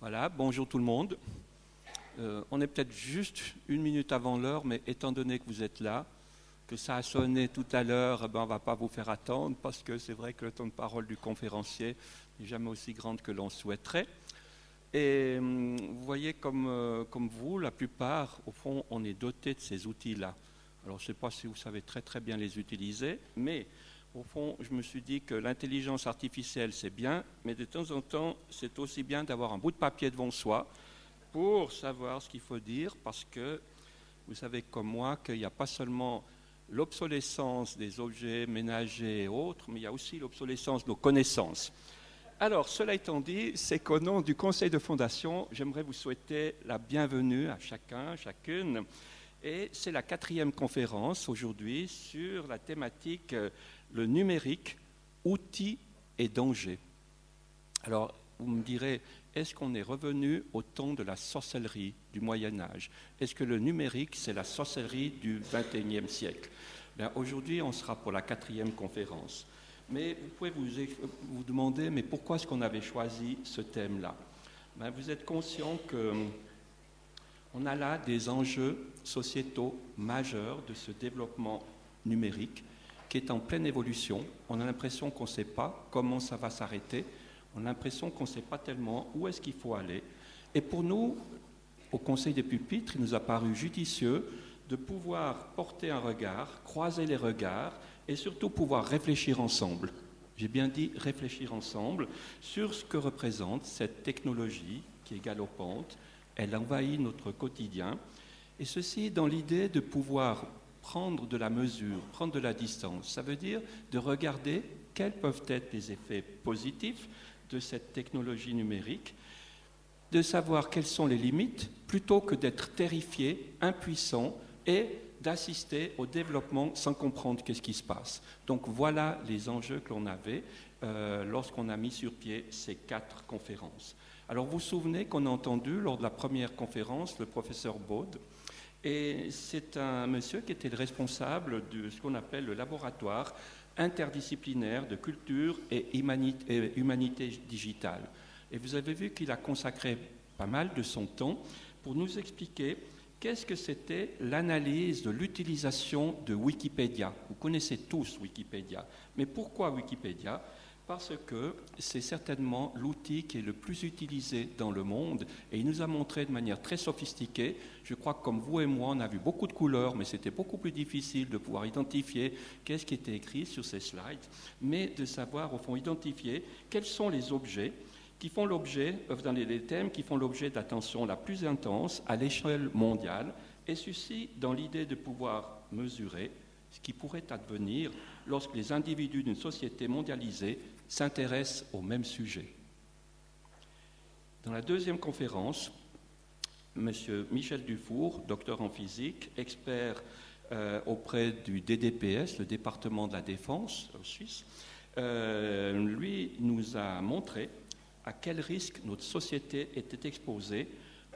Voilà, bonjour tout le monde. Euh, on est peut-être juste une minute avant l'heure, mais étant donné que vous êtes là, que ça a sonné tout à l'heure, eh ben on ne va pas vous faire attendre parce que c'est vrai que le temps de parole du conférencier n'est jamais aussi grande que l'on souhaiterait. Et hum, vous voyez, comme, euh, comme vous, la plupart, au fond, on est doté de ces outils-là. Alors, je ne sais pas si vous savez très très bien les utiliser, mais au fond, je me suis dit que l'intelligence artificielle, c'est bien, mais de temps en temps, c'est aussi bien d'avoir un bout de papier devant soi pour savoir ce qu'il faut dire, parce que vous savez comme moi qu'il n'y a pas seulement l'obsolescence des objets ménagers et autres, mais il y a aussi l'obsolescence de nos connaissances. Alors, cela étant dit, c'est qu'au nom du Conseil de fondation, j'aimerais vous souhaiter la bienvenue à chacun, chacune. Et c'est la quatrième conférence aujourd'hui sur la thématique euh, le numérique, outils et danger. Alors, vous me direz, est-ce qu'on est revenu au temps de la sorcellerie du Moyen Âge? Est-ce que le numérique, c'est la sorcellerie du XXIe siècle? Aujourd'hui, on sera pour la quatrième conférence. Mais vous pouvez vous, vous demander, mais pourquoi est-ce qu'on avait choisi ce thème-là? Ben, Vous êtes conscient qu'on a là des enjeux sociétaux majeurs de ce développement numérique qui est en pleine évolution. On a l'impression qu'on ne sait pas comment ça va s'arrêter. On a l'impression qu'on ne sait pas tellement où est-ce qu'il faut aller. Et pour nous, au Conseil des pupitres, il nous a paru judicieux de pouvoir porter un regard, croiser les regards et surtout pouvoir réfléchir ensemble. J'ai bien dit réfléchir ensemble sur ce que représente cette technologie qui est galopante. Elle envahit notre quotidien. Et ceci dans l'idée de pouvoir prendre de la mesure, prendre de la distance. Ça veut dire de regarder quels peuvent être les effets positifs de cette technologie numérique, de savoir quelles sont les limites, plutôt que d'être terrifié, impuissant et d'assister au développement sans comprendre qu'est-ce qui se passe. Donc voilà les enjeux que l'on avait euh, lorsqu'on a mis sur pied ces quatre conférences. Alors vous vous souvenez qu'on a entendu lors de la première conférence le professeur Baud et c'est un monsieur qui était le responsable de ce qu'on appelle le laboratoire interdisciplinaire de culture et humanité digitale. Et vous avez vu qu'il a consacré pas mal de son temps pour nous expliquer qu'est-ce que c'était l'analyse de l'utilisation de Wikipédia. Vous connaissez tous Wikipédia, mais pourquoi Wikipédia? Parce que c'est certainement l'outil qui est le plus utilisé dans le monde et il nous a montré de manière très sophistiquée, je crois que comme vous et moi, on a vu beaucoup de couleurs, mais c'était beaucoup plus difficile de pouvoir identifier qu'est-ce qui était écrit sur ces slides, mais de savoir au fond identifier quels sont les objets qui font l'objet, euh, dans les thèmes qui font l'objet d'attention la plus intense à l'échelle mondiale, et ceci dans l'idée de pouvoir mesurer ce qui pourrait advenir lorsque les individus d'une société mondialisée s'intéressent au même sujet. Dans la deuxième conférence, M. Michel Dufour, docteur en physique, expert euh, auprès du DDPS, le département de la défense en Suisse, euh, lui nous a montré à quel risque notre société était exposée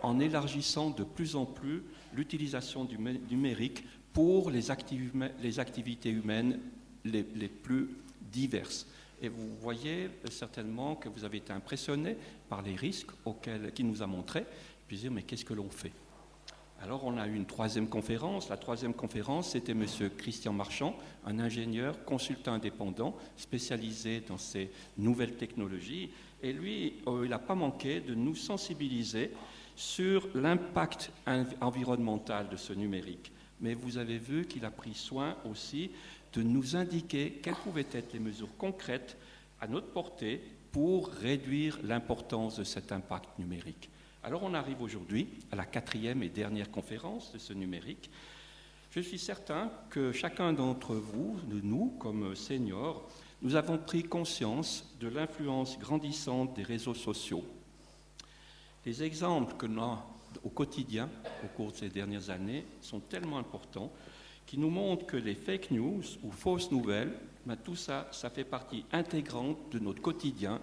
en élargissant de plus en plus l'utilisation du numérique pour les, activités humaines les, les plus diverses. Et vous voyez certainement que vous avez été impressionné par les risques auxquels, qu'il nous a montrés. Puis dire, mais qu'est-ce que l'on fait? Alors on a eu une troisième conférence. La troisième conférence, c'était M. Christian Marchand, un ingénieur consultant indépendant spécialisé dans ces nouvelles technologies. Et lui, euh, il n'a pas manqué de nous sensibiliser sur l'impact environnemental de ce numérique. Mais vous avez vu qu'il a pris soin aussi de nous indiquer quelles pouvaient être les mesures concrètes à notre portée pour réduire l'importance de cet impact numérique. Alors on arrive aujourd'hui à la quatrième et dernière conférence de ce numérique. Je suis certain que chacun d'entre vous, de nous, comme seniors, nous avons pris conscience de l'influence grandissante des réseaux sociaux. Les exemples que l'on a au quotidien, au cours de ces dernières années, sont tellement importants qui nous montre que les fake news ou fausses nouvelles, ben, tout ça, ça fait partie intégrante de notre quotidien.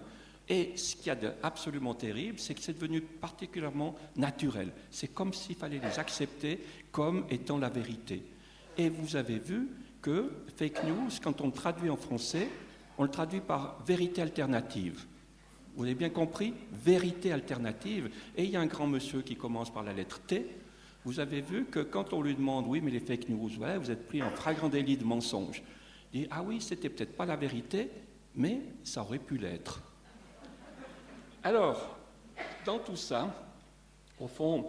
Et ce qu'il y a d'absolument terrible, c'est que c'est devenu particulièrement naturel. C'est comme s'il fallait les accepter comme étant la vérité. Et vous avez vu que fake news, quand on le traduit en français, on le traduit par vérité alternative. Vous avez bien compris? Vérité alternative. Et il y a un grand monsieur qui commence par la lettre T. Vous avez vu que quand on lui demande, oui, mais les fake news, vous êtes pris en flagrant délit de mensonge. Il dit, ah oui, c'était peut-être pas la vérité, mais ça aurait pu l'être. Alors, dans tout ça, au fond,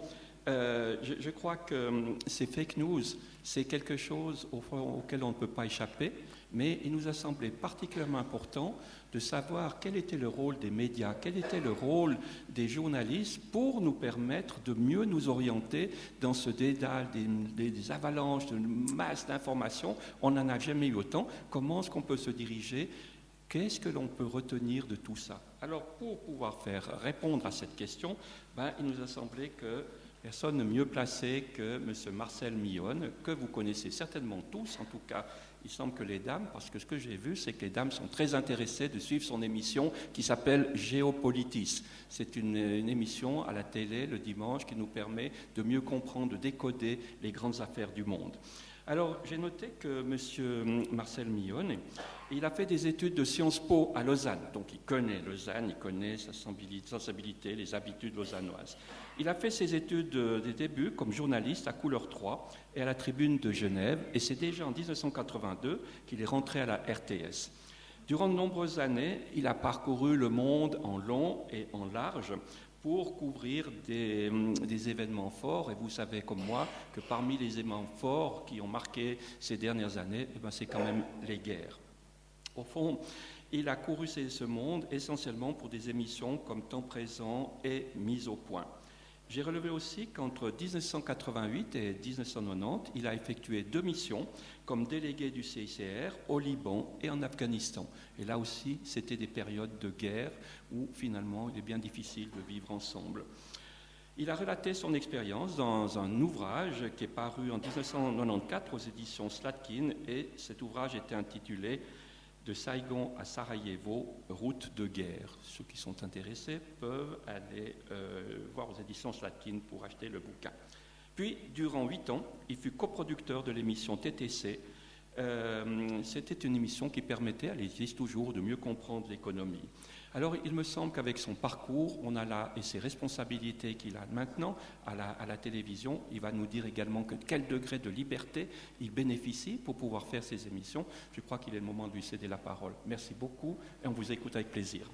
euh, je, crois que hum, ces fake news, c'est quelque chose auquel on ne peut pas échapper, mais il nous a semblé particulièrement important de savoir quel était le rôle des médias, quel était le rôle des journalistes pour nous permettre de mieux nous orienter dans ce dédale des, avalanches de masse d'informations. On n'en a jamais eu autant. Comment est-ce qu'on peut se diriger? Qu'est-ce que l'on peut retenir de tout ça? Alors, pour pouvoir faire répondre à cette question, ben, il nous a semblé que personne ne mieux placé que M. Marcel Millonne, que vous connaissez certainement tous, en tout cas il semble que les dames, parce que ce que j'ai vu, c'est que les dames sont très intéressées de suivre son émission qui s'appelle Géopolitis. C'est une, émission à la télé le dimanche qui nous permet de mieux comprendre, de décoder les grandes affaires du monde. Alors, j'ai noté que M. Marcel Millon, il a fait des études de Sciences Po à Lausanne. Donc, il connaît Lausanne, il connaît sa sensibilité, les habitudes lausannoises. Il a fait ses études des débuts comme journaliste à Couleur 3 et à la Tribune de Genève, et c'est déjà en 1982 qu'il est rentré à la RTS. Durant de nombreuses années, il a parcouru le monde en long et en large pour couvrir des, événements forts. Et vous savez comme moi que parmi les événements forts qui ont marqué ces dernières années, eh ben, c'est quand même les guerres. Au fond, il a couru ce monde essentiellement pour des émissions comme Temps présent et Mise au point. J'ai relevé aussi qu'entre 1988 et 1990, il a effectué deux missions comme délégué du CICR au Liban et en Afghanistan. Et là aussi, c'était des périodes de guerre où finalement il est bien difficile de vivre ensemble. Il a relaté son expérience dans un ouvrage qui est paru en 1994 aux éditions Slatkin et cet ouvrage était intitulé de Saigon à Sarajevo, route de guerre. Ceux qui sont intéressés peuvent aller euh, voir aux éditions Slatkin pour acheter le bouquin. Puis, durant huit ans, il fut coproducteur de l'émission TTC. Euh, c'était une émission qui permettait, elle existe toujours, de mieux comprendre l'économie. Alors il me semble qu'avec son parcours, on a là, et ses responsabilités qu'il a maintenant à la, télévision, il va nous dire également que quel degré de liberté il bénéficie pour pouvoir faire ses émissions. Je crois qu'il est le moment de lui céder la parole. Merci beaucoup et on vous écoute avec plaisir.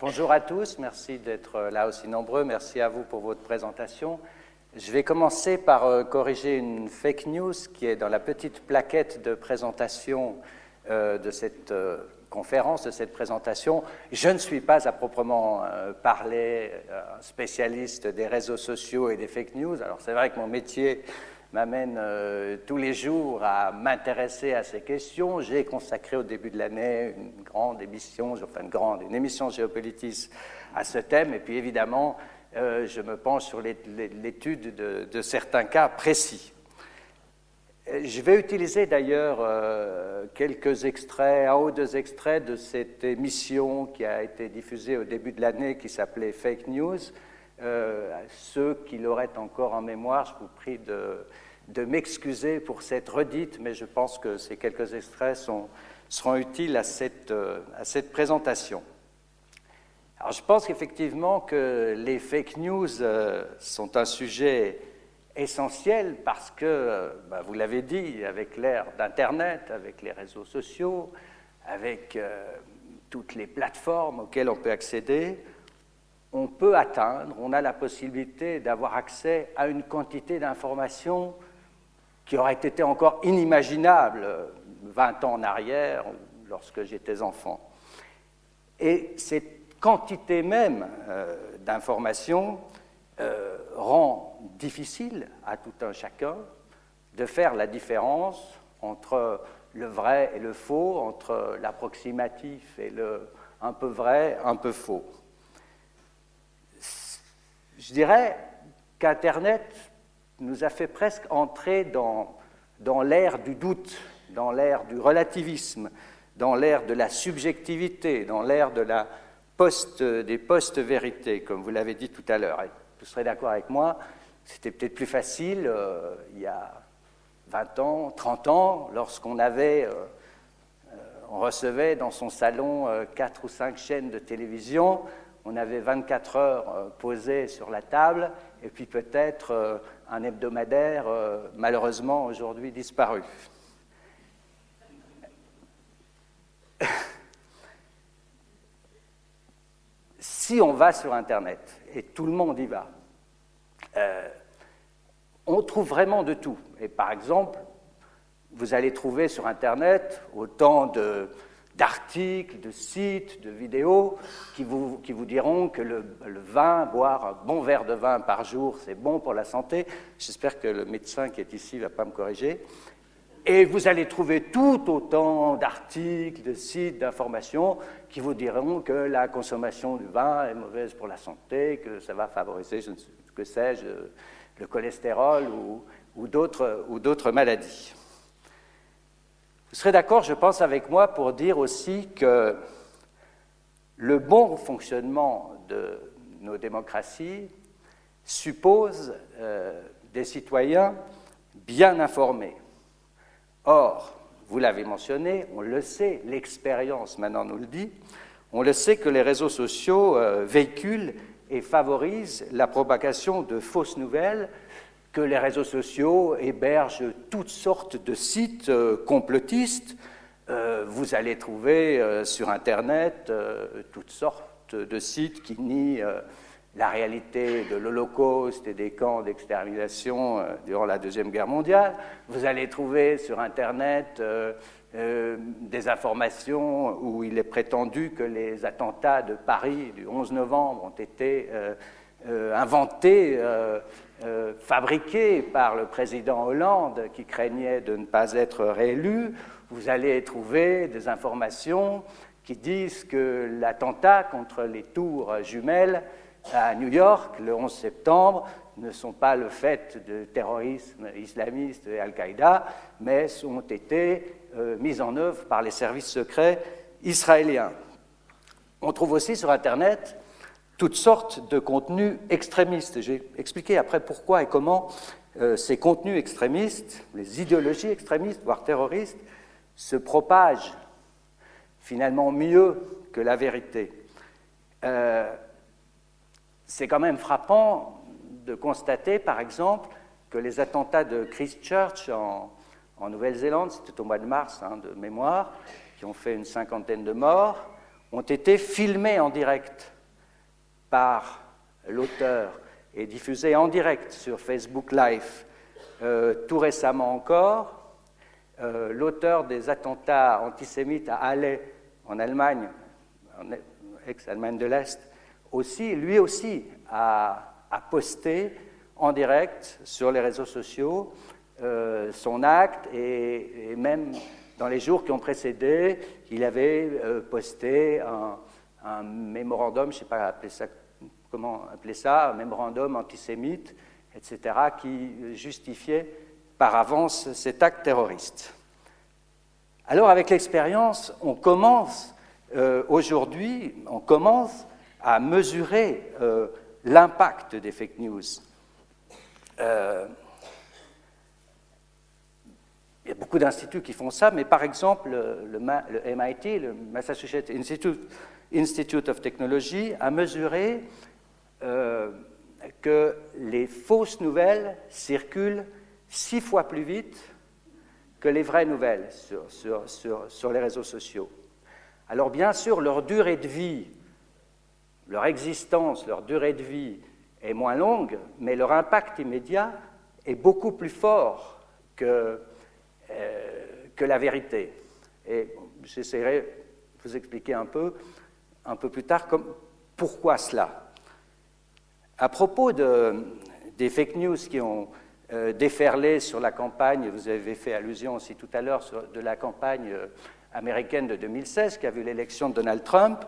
Bonjour à tous, merci d'être là aussi nombreux, merci à vous pour votre présentation. Je vais commencer par euh, corriger une fake news qui est dans la petite plaquette de présentation euh, de cette euh, conférence, de cette présentation. Je ne suis pas à proprement parler spécialiste des réseaux sociaux et des fake news. Alors c'est vrai que mon métier m'amène tous les jours à m'intéresser à ces questions. J'ai consacré au début de l'année une grande émission, enfin une grande, une émission géopolitique à ce thème. Et puis évidemment, euh, je me penche sur l'étude de, certains cas précis. Euh, je vais utiliser d'ailleurs euh, quelques extraits, un ou deux extraits de cette émission qui a été diffusée au début de l'année qui s'appelait Fake News. ceux qui l'auraient encore en mémoire, je vous prie de, m'excuser pour cette redite, mais je pense que ces quelques extraits seront utiles à cette présentation. Alors je pense qu'effectivement que les fake news euh, sont un sujet essentiel parce que, euh, bah, vous l'avez dit, avec l'ère d'Internet, avec les réseaux sociaux, avec euh, toutes les plateformes auxquelles on peut accéder, on peut atteindre, on a la possibilité d'avoir accès à une quantité d'informations qui aurait été encore inimaginable 20 ans en arrière, lorsque j'étais enfant. Et c'est quantité même euh, d'informations euh, rend difficile à tout un chacun de faire la différence entre le vrai et le faux, entre l'approximatif et le un peu vrai, un peu faux. Je dirais qu'Internet nous a fait presque entrer dans, dans l'ère du doute, dans l'ère du relativisme, dans l'ère de la subjectivité, dans l'ère de la des postes-vérités, comme vous l'avez dit tout à l'heure. Vous serez d'accord avec moi, c'était peut-être plus facile euh, il y a 20 ans, 30 ans, lorsqu'on avait, euh, euh, on recevait dans son salon quatre ou cinq chaînes de télévision, on avait 24 heures posées sur la table, et puis peut-être un hebdomadaire malheureusement aujourd'hui disparu. si on va sur Internet, et tout le monde y va, euh, on trouve vraiment de tout. Et par exemple, vous allez trouver sur Internet autant d'articles, de, sites, de vidéos qui vous, qui vous diront que le, le, vin, boire un bon verre de vin par jour, c'est bon pour la santé. J'espère que le médecin qui est ici ne va pas me corriger. Et vous allez trouver tout autant d'articles, de sites, d'informations qui vous diront que la consommation du vin est mauvaise pour la santé, que ça va favoriser, je ne sais, que sais-je, le cholestérol ou, d'autres maladies. Vous serez d'accord, je pense, avec moi pour dire aussi que le bon fonctionnement de nos démocraties suppose euh, des citoyens bien informés. Or, vous l'avez mentionné, on le sait, l'expérience maintenant nous le dit, on le sait que les réseaux sociaux euh, véhiculent et favorisent la propagation de fausses nouvelles, que les réseaux sociaux hébergent toutes sortes de sites euh, complotistes. Euh, vous allez trouver sur Internet toutes sortes de sites qui nient la réalité de l'Holocauste et des camps d'extermination euh, durant la Deuxième Guerre mondiale. Vous allez trouver sur Internet euh, euh, des informations où il est prétendu que les attentats de Paris du 11 novembre ont été inventés, fabriqués par le président Hollande qui craignait de ne pas être réélu. Vous allez trouver des informations qui disent que l'attentat contre les tours jumelles à New York le 11 septembre ne sont pas le fait de terrorisme islamiste et Al-Qaïda, mais ont été euh, mis en œuvre par les services secrets israéliens. On trouve aussi sur Internet toutes sortes de contenus extrémistes. J'ai expliqué après pourquoi et comment euh, ces contenus extrémistes, les idéologies extrémistes, voire terroristes, se propagent finalement mieux que la vérité. Euh, c'est quand même frappant de constater, par exemple, que les attentats de Christchurch en, Nouvelle-Zélande, c'était au mois de mars hein, de mémoire, qui ont fait une cinquantaine de morts, ont été filmés en direct par l'auteur et diffusés en direct sur Facebook Live. Euh, tout récemment encore, euh, l'auteur des attentats antisémites à Halle, en Allemagne, ex-Allemagne de l'Est, aussi, lui aussi a, posté en direct sur les réseaux sociaux euh, son acte et, même dans les jours qui ont précédé, il avait euh, posté un, mémorandum, je ne sais pas comment appeler ça, un mémorandum antisémite, etc., qui justifiait par avance cet acte terroriste. Alors avec l'expérience, on commence euh, aujourd'hui, on commence à mesurer euh, l'impact des fake news. Euh, il y a beaucoup d'instituts qui font ça, mais par exemple, le, MIT, le Massachusetts Institute, of Technology, a mesuré euh, que les fausses nouvelles circulent six fois plus vite que les vraies nouvelles sur, les réseaux sociaux. Alors bien sûr, leur durée de vie leur existence, leur durée de vie est moins longue, mais leur impact immédiat est beaucoup plus fort que, euh, que la vérité. Et j'essaierai de vous expliquer un peu, un peu plus tard pourquoi cela. À propos de, des fake news qui ont euh, déferlé sur la campagne, vous avez fait allusion aussi tout à l'heure de la campagne euh, américaine de 2016 qui a vu l'élection de Donald Trump,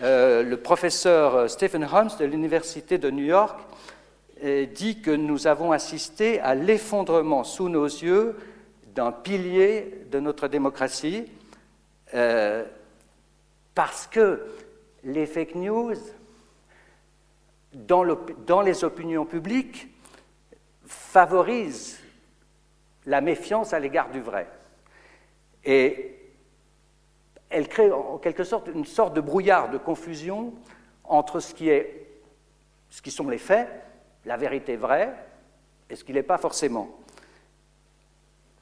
euh, le professeur euh, Stephen Holmes de l'Université de New York euh, dit que nous avons assisté à l'effondrement sous nos yeux d'un pilier de notre démocratie parce que les fake news, dans, les opinions publiques, favorisent la méfiance à l'égard du vrai. Elle crée en quelque sorte une sorte de brouillard, de confusion entre ce qui, est, ce qui sont les faits, la vérité vraie, et ce qui n'est pas forcément.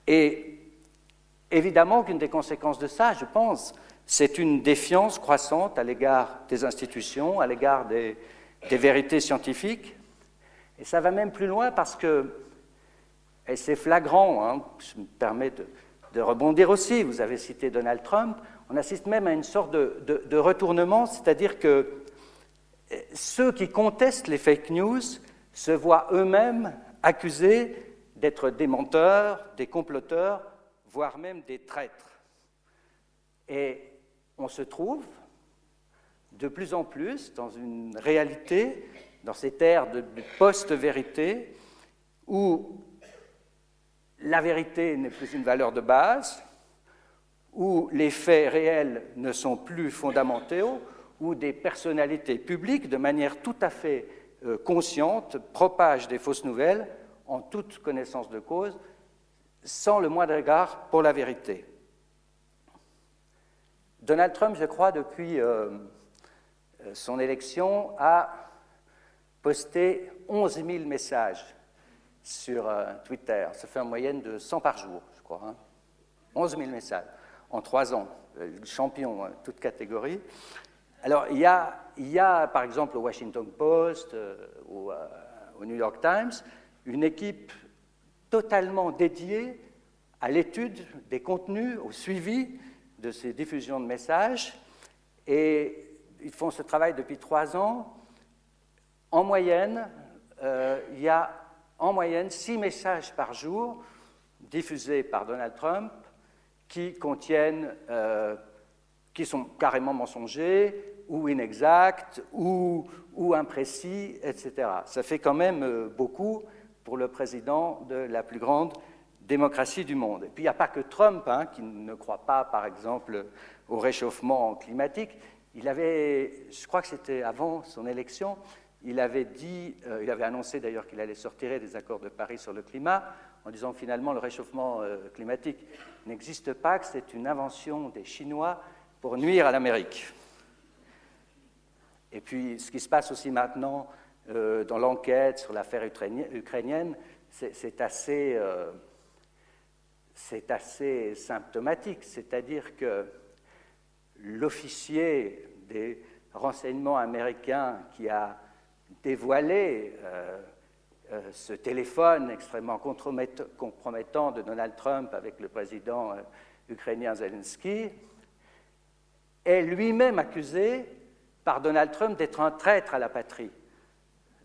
Et évidemment qu'une des conséquences de ça, je pense, c'est une défiance croissante à l'égard des institutions, à l'égard des, vérités scientifiques. Et ça va même plus loin parce que, et c'est flagrant, hein, je me permets de, rebondir aussi, vous avez cité Donald Trump, on assiste même à une sorte de retournement, c'est-à-dire que ceux qui contestent les fake news se voient eux-mêmes accusés d'être des menteurs, des comploteurs, voire même des traîtres. Et on se trouve de plus en plus dans une réalité, dans cette ère de, post-vérité, où la vérité n'est plus une valeur de base, où les faits réels ne sont plus fondamentaux, où des personnalités publiques, de manière tout à fait euh, consciente, propagent des fausses nouvelles en toute connaissance de cause, sans le moindre égard pour la vérité. Donald Trump, je crois, depuis euh, euh, son élection, a posté 11 000 messages sur Twitter. Ça fait en moyenne de 100 par jour, je crois. Hein. 11 000 messages en trois ans. champion, hein, toute catégorie. Alors, il y, a, par exemple au Washington Post euh, euh, au New York Times une équipe totalement dédiée à l'étude des contenus, au suivi de ces diffusions de messages. Et ils font ce travail depuis trois ans. En moyenne, euh, il y a en moyenne six messages par jour diffusés par Donald Trump qui contiennent, qui sont carrément mensongers, ou inexact, ou, ou imprécis, etc. Ça fait quand même euh, beaucoup pour le président de la plus grande démocratie du monde. Et puis il n'y a pas que Trump hein, qui ne croit pas, par exemple, au réchauffement climatique. Il avait, je crois que c'était avant son élection, il avait dit, euh, il avait annoncé d'ailleurs qu'il allait sortir des accords de Paris sur le climat, en disant finalement le réchauffement euh, climatique n'existe pas, que c'est une invention des Chinois pour nuire à l'Amérique. Et puis, ce qui se passe aussi maintenant euh, dans l'enquête sur l'affaire ukrainienne, c'est assez, euh, assez, symptomatique. C'est-à-dire que l'officier des renseignements américains qui a dévoilé euh, ce téléphone extrêmement compromettant de Donald Trump avec le président ukrainien Zelensky est lui-même accusé par Donald Trump d'être un traître à la patrie.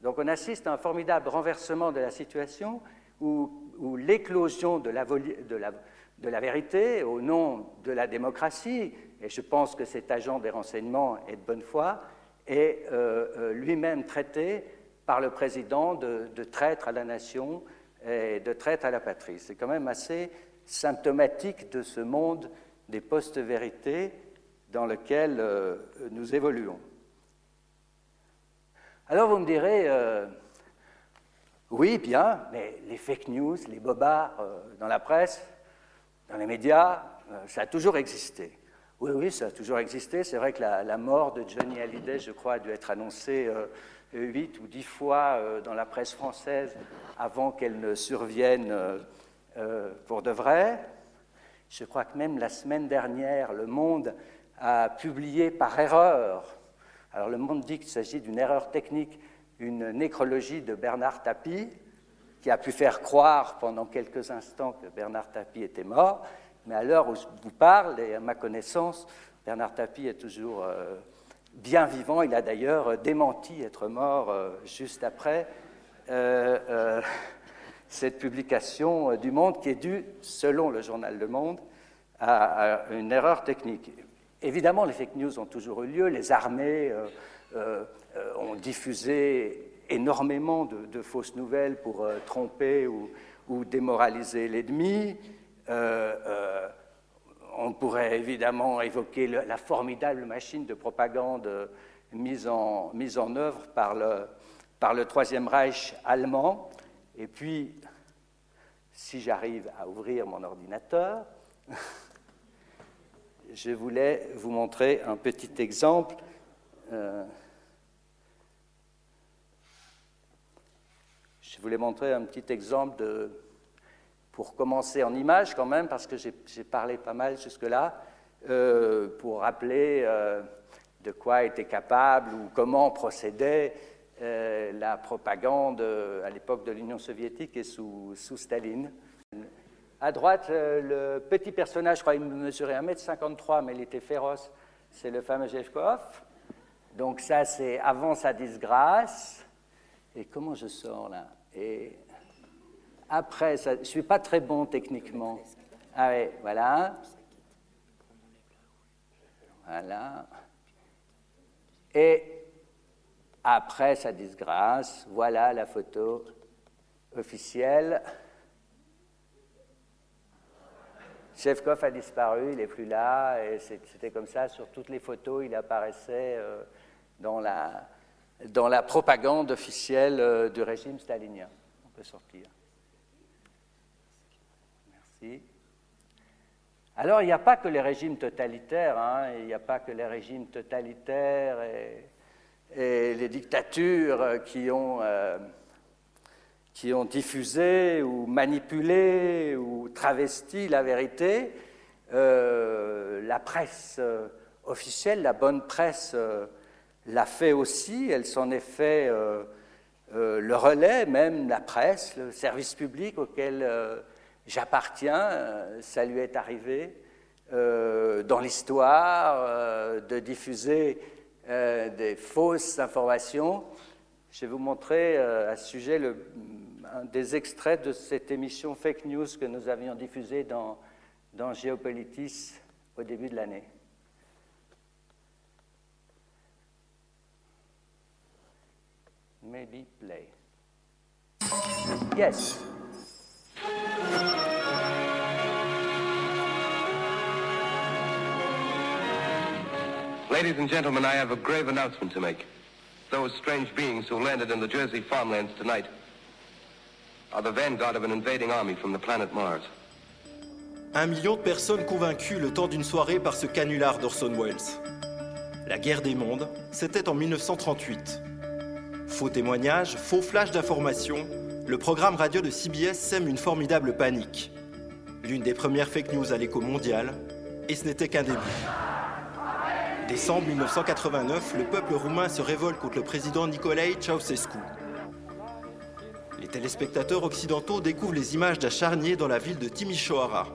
Donc on assiste à un formidable renversement de la situation où, l'éclosion de la, vérité au nom de la démocratie, et je pense que cet agent des renseignements est de bonne foi, est euh, euh, lui-même traité par le président de, traître à la nation et de traître à la patrie. C'est quand même assez symptomatique de ce monde des post-vérités dans lequel euh, nous évoluons. Alors vous me direz, euh, oui, bien, mais les fake news, les bobards euh, dans la presse, dans les médias, ça a toujours existé. Oui, oui, ça a toujours existé. C'est vrai que la, mort de Johnny Hallyday, je crois, a dû être annoncée huit ou dix fois dans la presse française avant qu'elle ne survienne pour de vrai. Je crois que même la semaine dernière, Le Monde a publié par erreur alors le monde dit qu'il s'agit d'une erreur technique, une nécrologie de Bernard Tapie, qui a pu faire croire pendant quelques instants que Bernard Tapie était mort, mais à l'heure où je vous parle, et à ma connaissance, Bernard Tapie est toujours euh, bien vivant. Il a d'ailleurs démenti être mort euh, juste après euh, cette publication du Monde qui est due, selon le journal Le Monde, à une erreur technique. Évidemment, les fake news ont toujours eu lieu. Les armées euh, euh, ont diffusé énormément de, fausses nouvelles pour euh, tromper ou, démoraliser l'ennemi. On pourrait évidemment évoquer la formidable machine de propagande mise en, mise en œuvre par le, par le Troisième Reich allemand. Et puis, si j'arrive à ouvrir mon ordinateur, je voulais vous montrer un petit exemple. Euh, je voulais montrer un petit exemple de, pour commencer en image quand même, parce que j'ai parlé pas mal jusque-là, euh, pour rappeler euh, de quoi était capable ou comment procédait la propagande à l'époque de l'Union soviétique et sous, Staline. À droite, euh, le petit personnage, je crois qu'il mesurait 1m53, mais il était féroce, c'est le fameux Jevkov. Donc ça, c'est avant sa disgrâce. Et comment je sors là? Après, je ne suis pas très bon techniquement. Ah voilà. Voilà. Et après sa disgrâce, voilà la photo officielle. Chefkov a disparu, il n'est plus là, et c'était comme ça, sur toutes les photos, il apparaissait euh, dans, la, dans la propagande officielle euh, du régime stalinien. On peut sortir. Alors, il n'y a pas que les régimes totalitaires, hein, il n'y a pas que les régimes totalitaires et, les dictatures qui ont... Euh, qui ont diffusé ou manipulé ou travesti la vérité, euh, la presse euh, officielle, la bonne presse l'a fait aussi, elle s'en est fait le relais, même la presse, le service public auquel j'appartiens, ça lui est arrivé dans l'histoire de diffuser des fausses informations. Je vais vous montrer à ce sujet le, des extraits de cette émission Fake News que nous avions diffusée dans, dans Géopolitis au début de l'année. Maybe play. Yes. Ladies and gentlemen, I have a grave announcement to make. Those strange beings who landed in the Jersey farmlands tonight are the vanguard of an invading army from the planet Mars. Un million de personnes convaincues le temps d'une soirée par ce canular d'Orson Welles. La guerre des mondes, c'était en 1938. Faux témoignages, faux flash d'informations, le programme radio de CBS sème une formidable panique. L'une des premières fake news à l'écho mondial, et ce n'était qu'un début. Décembre 1989, le peuple roumain se révolte contre le président Nicolae Ceausescu téléspectateurs occidentaux découvrent les images d'un charnier dans la ville de Timișoara.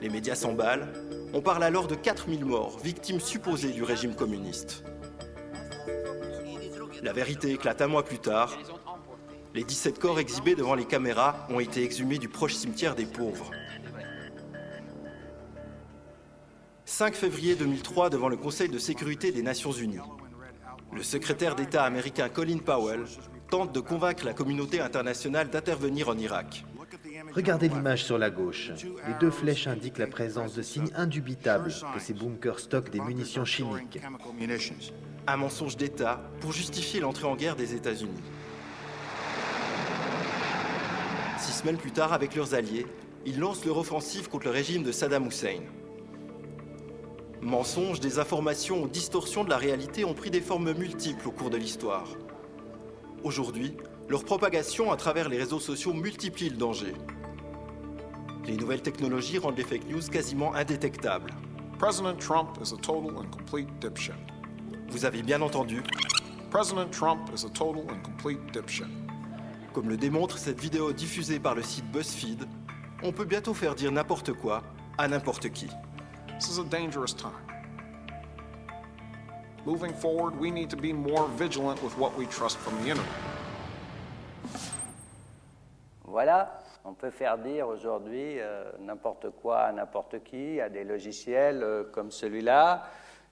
Les médias s'emballent. On parle alors de 4000 morts, victimes supposées du régime communiste. La vérité éclate un mois plus tard. Les 17 corps exhibés devant les caméras ont été exhumés du proche cimetière des pauvres. 5 février 2003 devant le Conseil de sécurité des Nations Unies. Le secrétaire d'État américain Colin Powell tente de convaincre la communauté internationale d'intervenir en Irak. Regardez l'image sur la gauche. Les deux flèches indiquent la présence de signes indubitables que ces bunkers stockent des munitions chimiques. Un mensonge d'État pour justifier l'entrée en guerre des États-Unis. Six semaines plus tard, avec leurs alliés, ils lancent leur offensive contre le régime de Saddam Hussein. Mensonges, désinformations ou distorsions de la réalité ont pris des formes multiples au cours de l'histoire. Aujourd'hui, leur propagation à travers les réseaux sociaux multiplie le danger. Les nouvelles technologies rendent les fake news quasiment indétectables. President Trump is a total and complete dipshit. Vous avez bien entendu. President Trump is a total and complete dipshit. Comme le démontre cette vidéo diffusée par le site BuzzFeed, on peut bientôt faire dire n'importe quoi à n'importe qui. This is a dangerous time. Moving forward, we need to be more vigilant with what we trust from the internet. Voilà, on peut faire dire aujourd'hui euh, n'importe quoi à n'importe qui, à des logiciels euh, comme celui-là,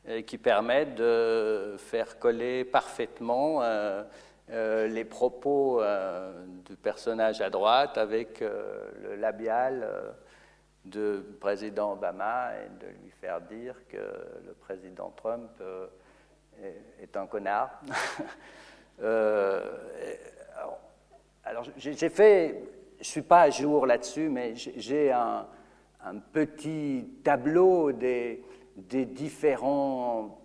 euh, qui permettent de faire coller parfaitement les propos du personnage à droite avec le labial du président Obama et de lui faire dire que le président Trump est un connard. Euh, alors, j'ai fait ne suis pas à jour là-dessus, mais j'ai un, un, petit tableau des, des différents...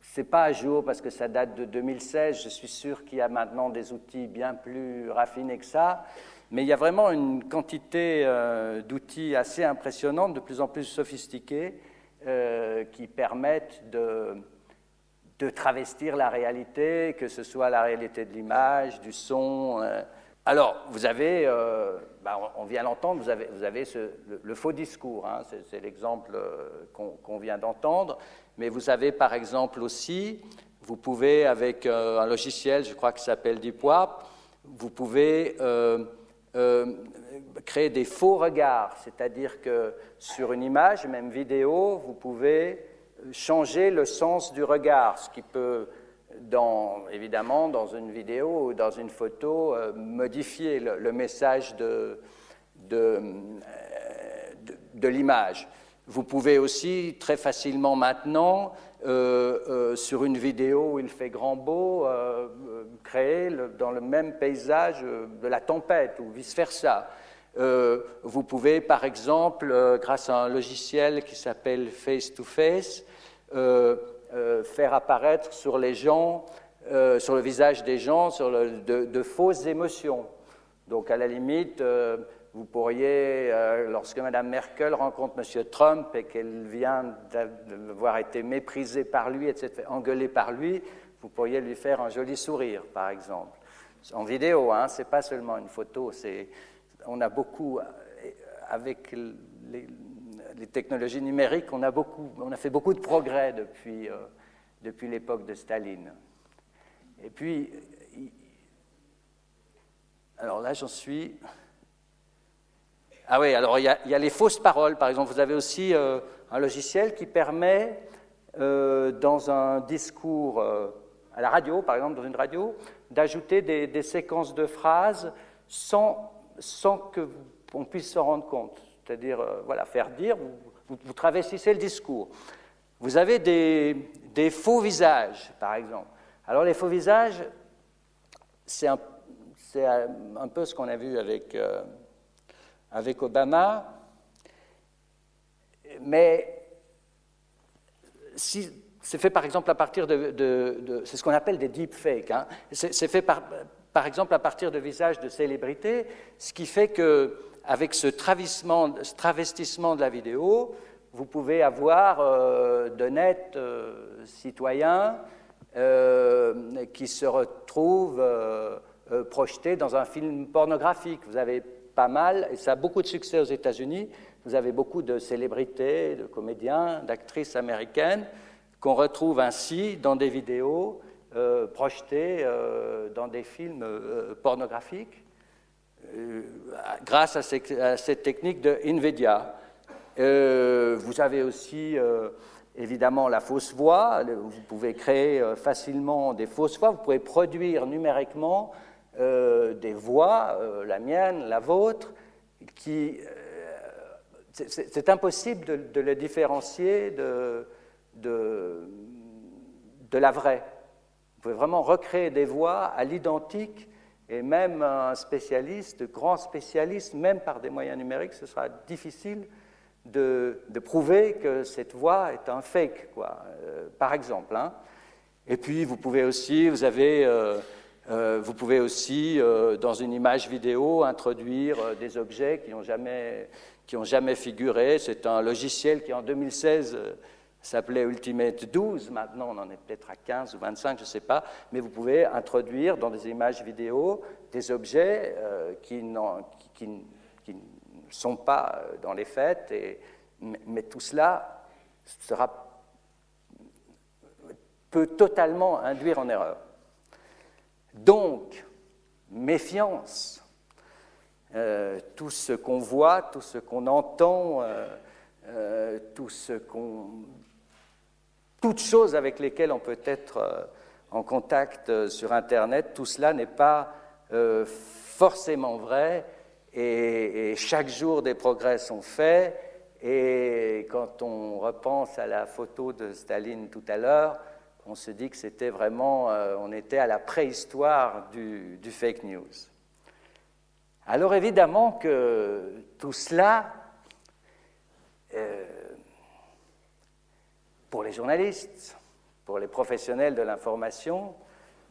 C'est pas à jour parce que ça date de 2016. Je suis sûr qu'il y a maintenant des outils bien plus raffinés que ça. Mais il y a vraiment une quantité euh, d'outils assez impressionnante, de plus en plus sophistiqués, euh, qui permettent de, travestir la réalité, que ce soit la réalité de l'image, du son. Euh. Alors, vous avez, bah, on vient d'entendre, vous avez, le, faux discours, hein, c'est l'exemple qu'on vient d'entendre, mais vous avez par exemple aussi, vous pouvez avec un logiciel, je crois qui s'appelle DeepWap, vous pouvez euh, créer des faux regards, c'est-à-dire que sur une image, même vidéo, vous pouvez changer le sens du regard, ce qui peut, évidemment, dans une vidéo ou dans une photo, euh, modifier le, message euh, de, de l'image. Vous pouvez aussi très facilement maintenant sur une vidéo où il fait grand beau, euh, créer dans le même paysage de la tempête ou vice-versa. vous pouvez, par exemple, grâce à un logiciel qui s'appelle Face to Face, faire apparaître sur les gens, sur le visage des gens, sur de, fausses émotions. Donc, à la limite, vous pourriez, euh, lorsque Mme Merkel rencontre M. Trump et qu'elle vient d'avoir été méprisée par lui, etc., engueulée par lui, vous pourriez lui faire un joli sourire, par exemple. En vidéo, hein, ce n'est pas seulement une photo, on a beaucoup, euh, avec les, technologies numériques, on a, beaucoup, on a fait beaucoup de progrès depuis, euh, depuis l'époque de Staline. Et puis, alors là, j'en suis. Ah oui, alors il y, a, les fausses paroles, par exemple. Vous avez aussi euh, un logiciel qui permet, euh, dans un discours euh, à la radio, par exemple, dans une radio, d'ajouter des, séquences de phrases sans, sans qu'on puisse s'en rendre compte. C'est-à-dire, voilà, faire dire, vous, travestissez le discours. Vous avez des, des, faux visages, par exemple. Alors les faux visages, c'est un, un, peu ce qu'on a vu avec avec Obama, mais si, c'est fait par exemple à partir de, c'est ce qu'on appelle des deepfakes, hein. c'est fait par, par, exemple à partir de visages de célébrités, ce qui fait que avec ce, ce travestissement de la vidéo, vous pouvez avoir euh, de euh, citoyens euh, qui se retrouvent projetés dans un film pornographique. Vous avez pas mal, et ça a beaucoup de succès aux États-Unis. Vous avez beaucoup de célébrités, de comédiens, d'actrices américaines qu'on retrouve ainsi dans des vidéos euh, projetées euh, dans des films euh, pornographiques grâce à, cette technique de NVIDIA. vous avez aussi évidemment la fausse voix. Vous pouvez créer facilement des fausses voix. Vous pouvez produire numériquement euh, des voix, euh, la mienne, la vôtre, qui. Euh, c'est impossible de, les différencier de, de, la vraie. Vous pouvez vraiment recréer des voix à l'identique, et même un spécialiste, grand spécialiste, même par des moyens numériques, ce sera difficile de, de prouver que cette voix est un fake, quoi, par exemple. Hein. Et puis, vous pouvez aussi, vous avez. Vous pouvez aussi, euh, dans une image vidéo, introduire euh, des objets qui n'ont jamais, jamais, figuré. C'est un logiciel qui, en 2016, s'appelait Ultimate 12. Maintenant, on en est peut-être à 15 ou 25, je ne sais pas. Mais vous pouvez introduire dans des images vidéo des objets qui, ne sont pas dans les faits. Et, mais, tout cela peut totalement induire en erreur. Donc, méfiance. Euh, tout ce qu'on voit, tout ce qu'on entend, euh, euh, tout ce qu'on, toutes choses avec lesquelles on peut être en contact sur Internet, tout cela n'est pas forcément vrai et, et, chaque jour des progrès sont faits. Et quand on repense à la photo de Staline tout à l'heure, on se dit que c'était vraiment, euh, on était à la préhistoire du, fake news. Alors évidemment que tout cela, euh, pour les journalistes, pour les professionnels de l'information,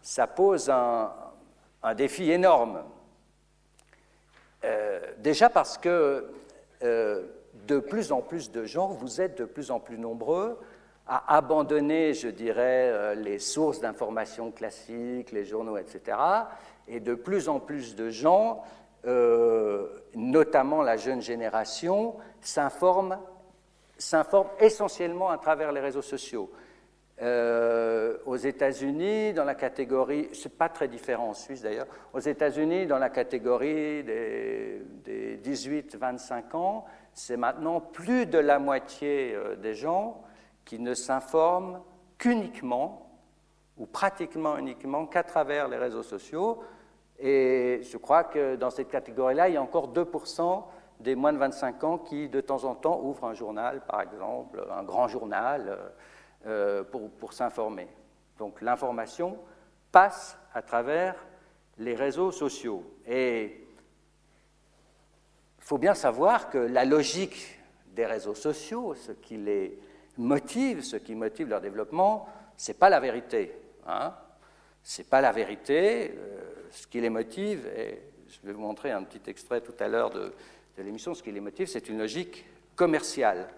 ça pose un, défi énorme. Euh, déjà parce que de plus en plus de gens, vous êtes de plus en plus nombreux à abandonner, je dirais, euh, les sources d'information classiques, les journaux, etc. Et de plus en plus de gens, notamment la jeune génération, s'informent essentiellement à travers les réseaux sociaux. Euh, aux États-Unis, dans la catégorie, c'est pas très différent en Suisse d'ailleurs, aux États-Unis, dans la catégorie des, 18-25 ans, c'est maintenant plus de la moitié euh, des gens qui ne s'informent qu'uniquement, ou pratiquement uniquement, qu'à travers les réseaux sociaux. Et je crois que dans cette catégorie-là, il y a encore 2% des moins de 25 ans qui, de temps en temps, ouvrent un journal, par exemple, un grand journal. Euh, euh, pour, s'informer. Donc l'information passe à travers les réseaux sociaux. Et il faut bien savoir que la logique des réseaux sociaux, ce qui les motive, ce qui motive leur développement, ce n'est pas la vérité. Hein ce n'est pas la vérité. Euh, ce qui les motive, et je vais vous montrer un petit extrait tout à l'heure de, l'émission, ce qui les motive, c'est une logique commerciale.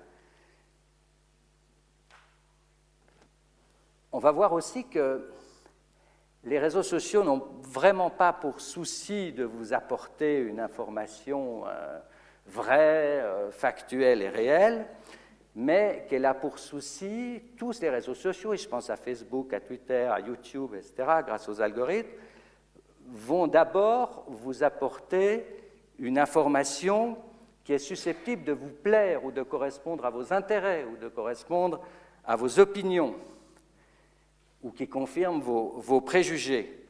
on va voir aussi que les réseaux sociaux n'ont vraiment pas pour souci de vous apporter une information euh, vraie, euh, factuelle et réelle, mais qu'elle a pour souci, tous les réseaux sociaux, et je pense à Facebook, à Twitter, à YouTube, etc., grâce aux algorithmes, vont d'abord vous apporter une information qui est susceptible de vous plaire ou de correspondre à vos intérêts ou de correspondre à vos opinions ou qui confirment vos, préjugés.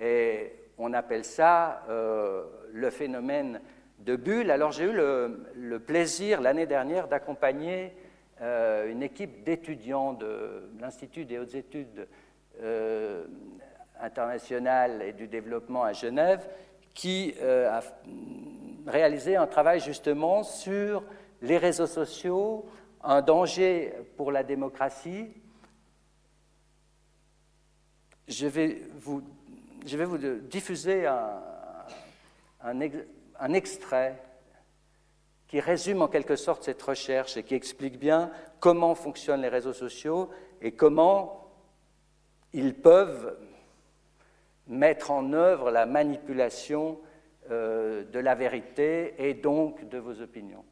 Et on appelle ça euh, le phénomène de bulle. Alors j'ai eu le, plaisir l'année dernière d'accompagner euh, une équipe d'étudiants de l'Institut des hautes études euh, internationales et du développement à Genève qui a réalisé un travail justement sur les réseaux sociaux, un danger pour la démocratie. Je vais vous, diffuser un, extrait qui résume en quelque sorte cette recherche et qui explique bien comment fonctionnent les réseaux sociaux et comment ils peuvent mettre en œuvre la manipulation euh, de la vérité et donc de vos opinions.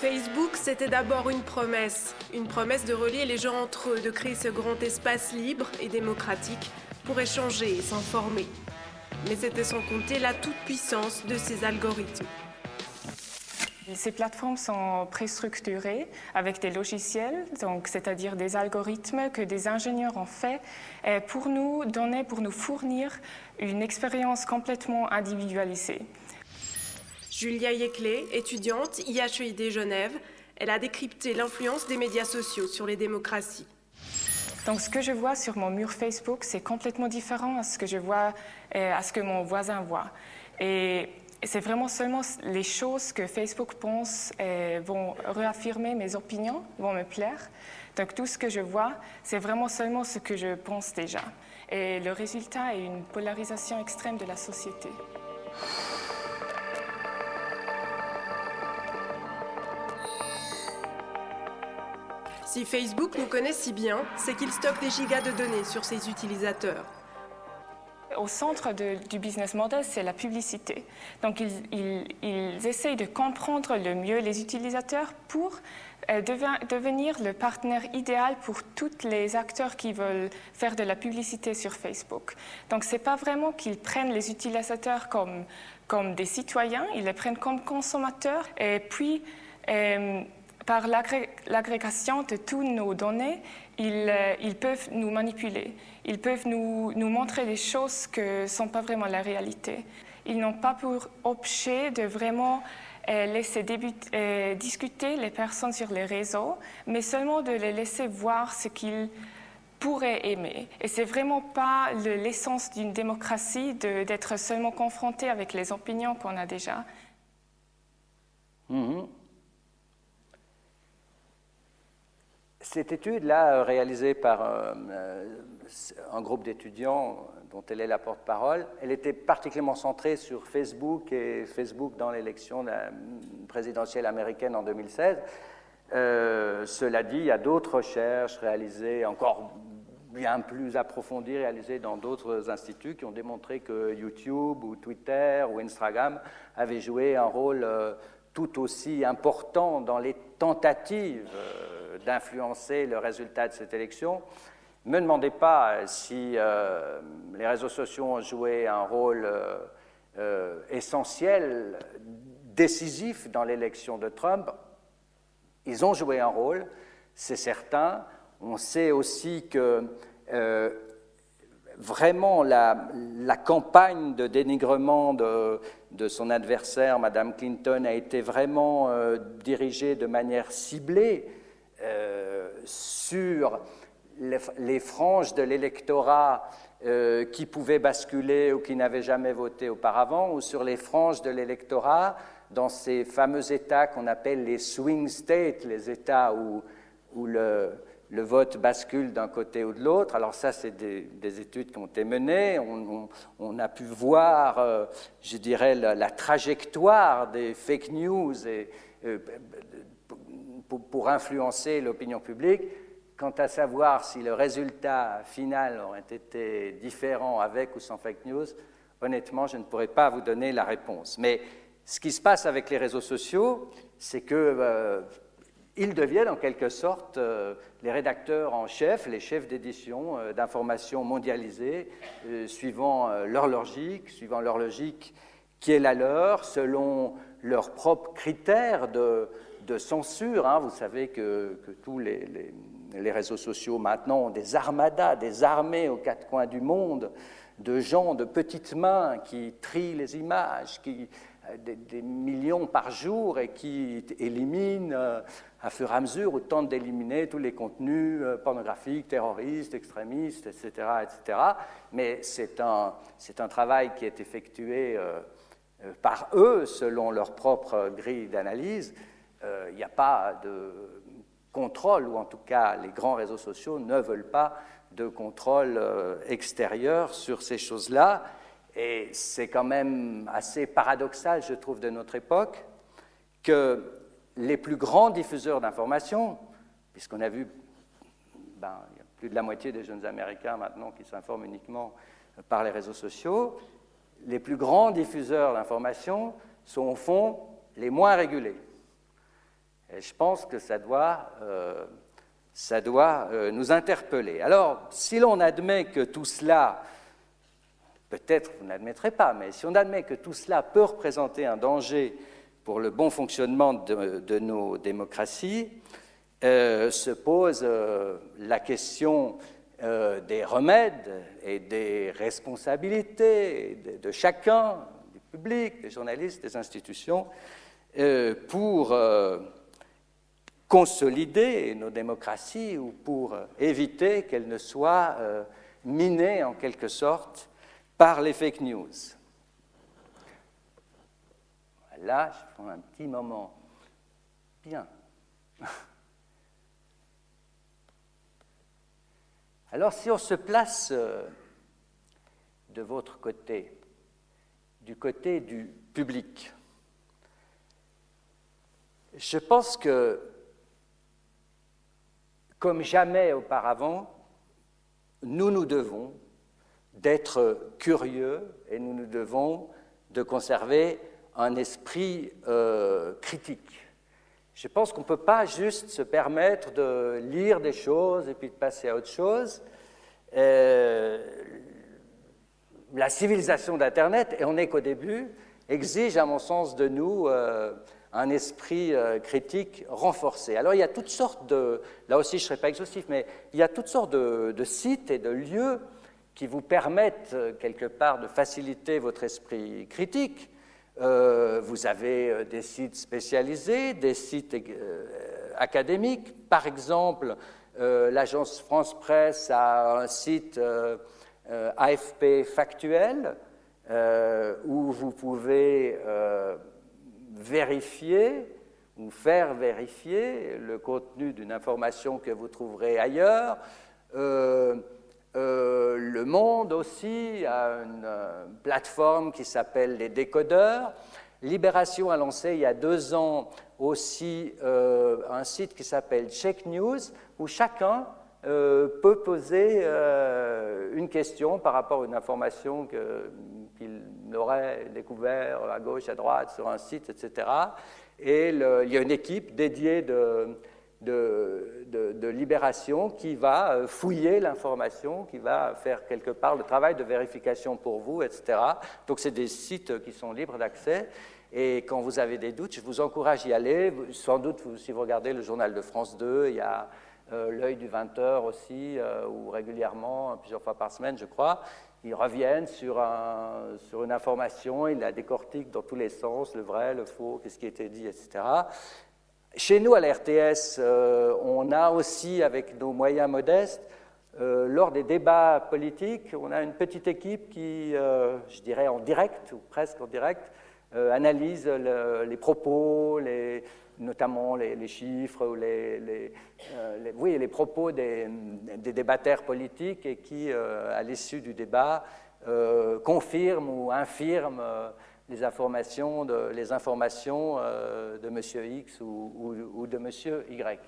Facebook, c'était d'abord une promesse, une promesse de relier les gens entre eux, de créer ce grand espace libre et démocratique pour échanger et s'informer. Mais c'était sans compter la toute-puissance de ces algorithmes. Ces plateformes sont préstructurées avec des logiciels, donc c'est-à-dire des algorithmes que des ingénieurs ont fait pour nous donner, pour nous fournir une expérience complètement individualisée. Julia Yeclé, étudiante IHEID Genève, elle a décrypté l'influence des médias sociaux sur les démocraties. Donc ce que je vois sur mon mur Facebook, c'est complètement différent à ce que je vois, euh, à ce que mon voisin voit. Et c'est vraiment seulement les choses que Facebook pense euh, vont réaffirmer mes opinions, vont me plaire. Donc tout ce que je vois, c'est vraiment seulement ce que je pense déjà. Et le résultat est une polarisation extrême de la société. Si Facebook nous connaît si bien, c'est qu'il stocke des gigas de données sur ses utilisateurs. Au centre du business model, c'est la publicité. Donc, ils, essayent de comprendre le mieux les utilisateurs pour euh, devenir le partenaire idéal pour tous les acteurs qui veulent faire de la publicité sur Facebook. Donc, ce n'est pas vraiment qu'ils prennent les utilisateurs comme, comme des citoyens, ils les prennent comme consommateurs. Et puis, euh, par l'agrégation de toutes nos données, euh, ils, peuvent nous manipuler. Ils peuvent nous, montrer des choses que ne sont pas vraiment la réalité. Ils n'ont pas pour objet de vraiment euh, laisser euh, discuter les personnes sur les réseaux, mais seulement de les laisser voir ce qu'ils pourrait aimer. Et c'est vraiment pas l'essence d'une démocratie d'être seulement confronté avec les opinions qu'on a déjà. Mhm. Cette étude-là, réalisée par euh, un groupe d'étudiants dont elle est la porte-parole, elle était particulièrement centrée sur Facebook et Facebook dans l'élection présidentielle américaine en 2016. Euh, cela dit, il y a d'autres recherches réalisées encore bien plus approfondies, réalisées dans d'autres instituts, qui ont démontré que YouTube ou Twitter ou Instagram avaient joué un rôle euh, tout aussi important dans les tentatives euh, d'influencer le résultat de cette élection. Ne me demandez pas si les réseaux sociaux ont joué un rôle essentiel, décisif dans l'élection de Trump. Ils ont joué un rôle, c'est certain. On sait aussi que euh, vraiment la, campagne de dénigrement de, son adversaire, Madame Clinton, a été vraiment euh, dirigée de manière ciblée euh, sur les, franges de l'électorat qui pouvaient basculer ou qui n'avaient jamais voté auparavant, ou sur les franges de l'électorat dans ces fameux États qu'on appelle les swing states, les États où, le, vote bascule d'un côté ou de l'autre. Alors ça, c'est des, études qui ont été menées. On, a pu voir, euh, je dirais, la, trajectoire des fake news et, euh, pour, influencer l'opinion publique. Quant à savoir si le résultat final aurait été différent avec ou sans fake news, honnêtement, je ne pourrais pas vous donner la réponse. Mais ce qui se passe avec les réseaux sociaux, c'est qu'ils euh, deviennent en quelque sorte euh, les rédacteurs en chef, les chefs d'édition euh, d'informations mondialisées, suivant leur logique, suivant leur logique qui est la leur, selon leurs propres critères de, censure. Hein. Vous savez que, tous les, réseaux sociaux maintenant ont des armadas, des armées aux quatre coins du monde de gens de petites mains qui trient les images, qui euh, des, millions par jour et qui éliminent euh, à fur et à mesure ou tentent d'éliminer tous les contenus euh, pornographiques, terroristes, extrémistes, etc. etc. Mais c'est un, travail qui est effectué par eux selon leur propre grille d'analyse. Il n'y a pas de contrôle, ou en tout cas les grands réseaux sociaux ne veulent pas de contrôle extérieur sur ces choses-là. Et c'est quand même assez paradoxal, je trouve, de notre époque, que les plus grands diffuseurs d'informations, puisqu'on a vu, ben, y a plus de la moitié des jeunes Américains maintenant qui s'informent uniquement par les réseaux sociaux, les plus grands diffuseurs d'informations sont au fond les moins régulés. Je pense que ça doit, euh, ça doit euh, nous interpeller. Alors, si l'on admet que tout cela Peut-être vous n'admettrez pas, mais si on admet que tout cela peut représenter un danger pour le bon fonctionnement de, nos démocraties, euh, se pose la question des remèdes et des responsabilités de, chacun, du public, des journalistes, des institutions, pour consolider nos démocraties ou pour éviter qu'elles ne soient minées en quelque sorte par les fake news. Là, je prends un petit moment. Bien. Alors si on se place euh, de votre côté, du côté du public, je pense que, comme jamais auparavant, nous nous devons d'être curieux et nous nous devons de conserver un esprit euh, critique. Je pense qu'on ne peut pas juste se permettre de lire des choses et puis de passer à autre chose. Euh, la civilisation d'Internet, et on n'est qu'au début, exige, à mon sens, de nous euh, un esprit critique renforcé. Alors il y a toutes sortes de, là aussi je ne serai pas exhaustif, mais il y a toutes sortes de, sites et de lieux qui vous permettent euh, quelque part de faciliter votre esprit critique. Euh, vous avez euh, des sites spécialisés, des sites académiques. Par exemple, L'agence France Presse a un site AFP factuel où vous pouvez vérifier ou faire vérifier le contenu d'une information que vous trouverez ailleurs. Euh, euh, le Monde aussi a une euh, plateforme qui s'appelle les décodeurs. Libération a lancé il y a deux ans aussi un site qui s'appelle Check News, où chacun peut poser une question par rapport à une information qu'il aurait découvert à gauche, à droite, sur un site, etc. Et il y a une équipe dédiée de, de, libération qui va euh, fouiller l'information, qui va faire quelque part le travail de vérification pour vous, etc. Donc c'est des sites qui sont libres d'accès. Et quand vous avez des doutes, je vous encourage à y aller. Sans doute, si vous regardez le journal de France 2, il y a euh, l'œil du 20h aussi, euh, ou régulièrement, plusieurs fois par semaine, je crois, ils reviennent sur, un, sur, une information, ils la décortiquent dans tous les sens, le vrai, le faux, qu'est-ce qui a été dit, etc. Chez nous, à la RTS, euh, on a aussi, avec nos moyens modestes, euh, lors des débats politiques, on a une petite équipe qui, euh, je dirais en direct, ou presque en direct, analyse les propos, les, notamment les, chiffres ou les, les, oui, les propos des, des, débatteurs politiques et qui, à l'issue du débat, confirme ou infirme les informations de, les informations, euh, de M. X ou, de M. Y.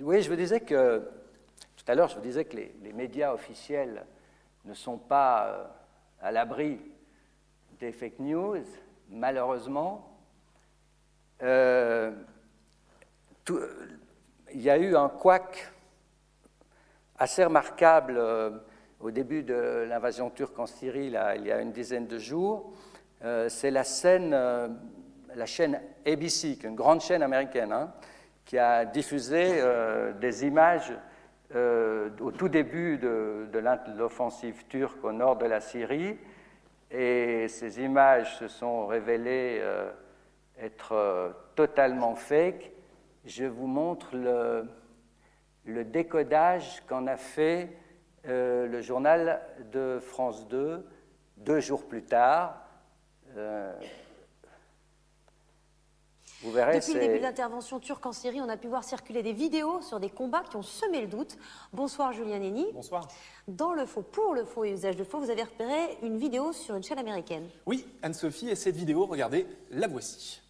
Oui, je vous disais que, tout à l'heure, je vous disais que les, médias officiels ne sont pas euh, à l'abri des fake news, malheureusement. Euh, tout, il y a eu un couac assez remarquable euh, au début de l'invasion turque en Syrie, il y a une dizaine de jours. Euh, c'est euh, la chaîne ABC, une grande chaîne américaine, hein, qui a diffusé des images au tout début de, l'offensive turque au nord de la Syrie. Et ces images se sont révélées être totalement fake je vous montre le, décodage qu'en a fait euh, le journal de France 2 deux jours plus tard. Vous verrez, Depuis le début de l'intervention turque en Syrie, on a pu voir circuler des vidéos sur des combats qui ont semé le doute. Bonsoir Julien Nenny. Bonsoir. Dans le faux, pour le faux et usage de faux, vous avez repéré une vidéo sur une chaîne américaine. Oui, Anne-Sophie, et cette vidéo, regardez, la voici.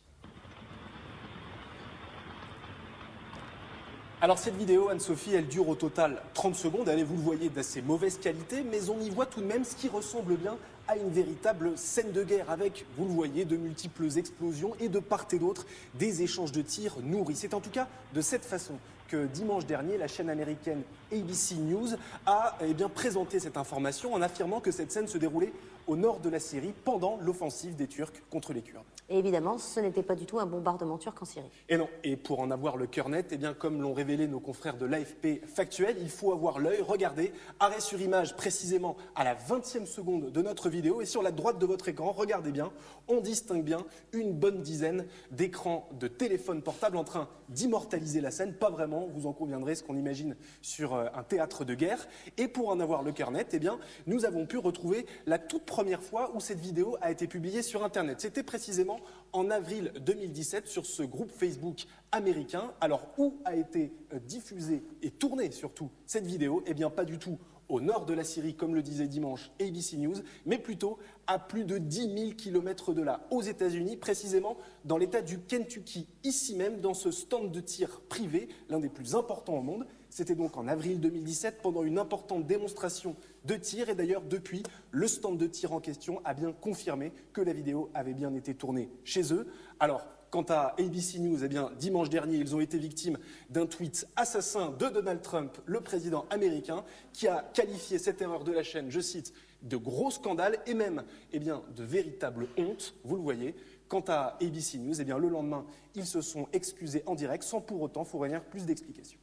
Alors cette vidéo, Anne-Sophie, elle dure au total 30 secondes. Allez, vous le voyez, d'assez mauvaise qualité, mais on y voit tout de même ce qui ressemble bien à une véritable scène de guerre avec, vous le voyez, de multiples explosions et de part et d'autre des échanges de tirs nourris. C'est en tout cas de cette façon que dimanche dernier, la chaîne américaine ABC News a eh bien, présenté cette information en affirmant que cette scène se déroulait au nord de la Syrie pendant l'offensive des Turcs contre les Kurdes. Et évidemment, ce n'était pas du tout un bombardement turc en Syrie. Et non, et pour en avoir le cœur net, eh bien, comme l'ont révélé nos confrères de l'AFP factuel, il faut avoir l'œil. Regardez, arrêt sur image précisément à la 20e seconde de notre vidéo. Et sur la droite de votre écran, regardez bien, on distingue bien une bonne dizaine d'écrans de téléphone portable en train d'immortaliser la scène. Pas vraiment, vous en conviendrez, ce qu'on imagine sur euh, un théâtre de guerre. Et pour en avoir le cœur net, eh bien, nous avons pu retrouver la toute première fois où cette vidéo a été publiée sur Internet. C'était précisément en avril 2017 sur ce groupe Facebook américain. Alors, où a été euh, diffusée et tournée surtout cette vidéo? Eh bien, pas du tout au nord de la Syrie, comme le disait dimanche ABC News, mais plutôt à plus de 10 000 kilomètres de là, aux États-Unis, précisément dans l'État du Kentucky, ici même, dans ce stand de tir privé, l'un des plus importants au monde. C'était donc en avril 2017, pendant une importante démonstration de tir. Et d'ailleurs, depuis, le stand de tir en question a bien confirmé que la vidéo avait bien été tournée chez eux. Alors, Quant à ABC News, eh bien, dimanche dernier, ils ont été victimes d'un tweet assassin de Donald Trump, le président américain, qui a qualifié cette erreur de la chaîne, je cite, de gros scandale et même eh bien, de véritable honte, vous le voyez. Quant à ABC News, eh bien, le lendemain, ils se sont excusés en direct sans pour autant fournir plus d'explications.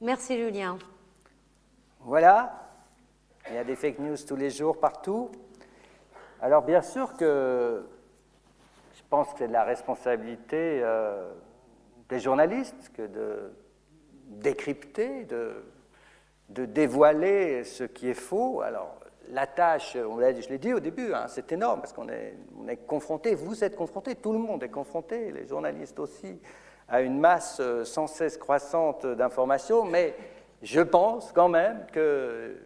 Merci Julien. Voilà, il y a des fake news tous les jours partout. Alors bien sûr que je pense que c'est de la responsabilité euh, des journalistes que de décrypter, de, dévoiler ce qui est faux. Alors la tâche, je l'ai dit au début, hein, c'est énorme parce qu'on est, est confronté, vous êtes confronté, tout le monde est confronté, les journalistes aussi, à une masse euh, sans cesse croissante d'informations, mais je pense quand même que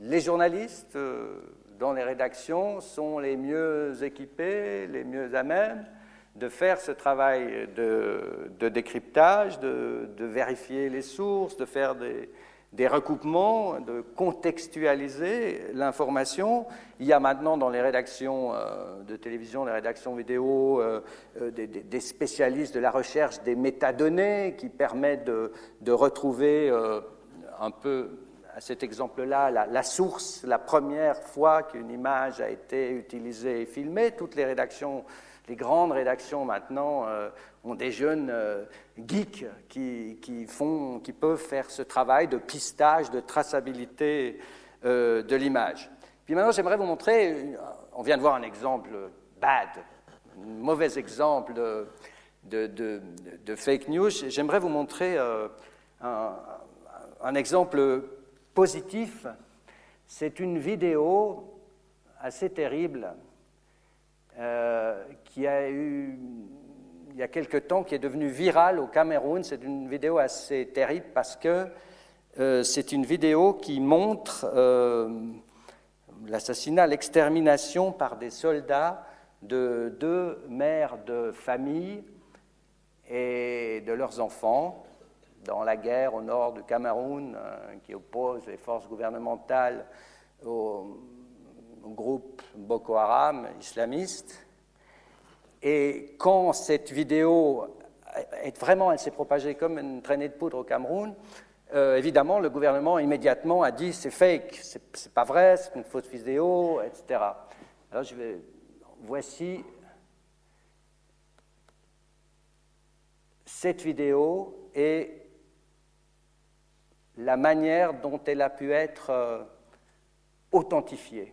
les journalistes euh, dans les rédactions sont les mieux équipés, les mieux à même de faire ce travail de, décryptage, de, vérifier les sources, de faire des, recoupements, de contextualiser l'information. Il y a maintenant dans les rédactions euh, de télévision, les rédactions vidéo, euh, des, spécialistes de la recherche des métadonnées qui permettent de, retrouver un peu cet exemple-là la, source, la première fois qu'une image a été utilisée et filmée. Toutes les rédactions les grandes rédactions maintenant euh, ont des jeunes euh, geeks qui, font, qui peuvent faire ce travail de pistage, de traçabilité euh, de l'image. Puis maintenant, j'aimerais vous montrer, on vient de voir un exemple bad, un mauvais exemple de, fake news. J'aimerais vous montrer un exemple positif. C'est une vidéo assez terrible euh, qui a eu, il y a quelque temps, qui est devenue virale au Cameroun. C'est une vidéo assez terrible parce que euh, c'est une vidéo qui montre euh, l'assassinat, l'extermination par des soldats de deux mères de famille et de leurs enfants dans la guerre au nord du Cameroun qui oppose les forces gouvernementales aux groupe Boko Haram islamiste. Et quand cette vidéo est vraiment, elle s'est propagée comme une traînée de poudre au Cameroun, euh, évidemment, le gouvernement immédiatement a dit c'est fake, c'est pas vrai, c'est une fausse vidéo, etc. Alors je vais, voici cette vidéo et la manière dont elle a pu être euh, authentifiée.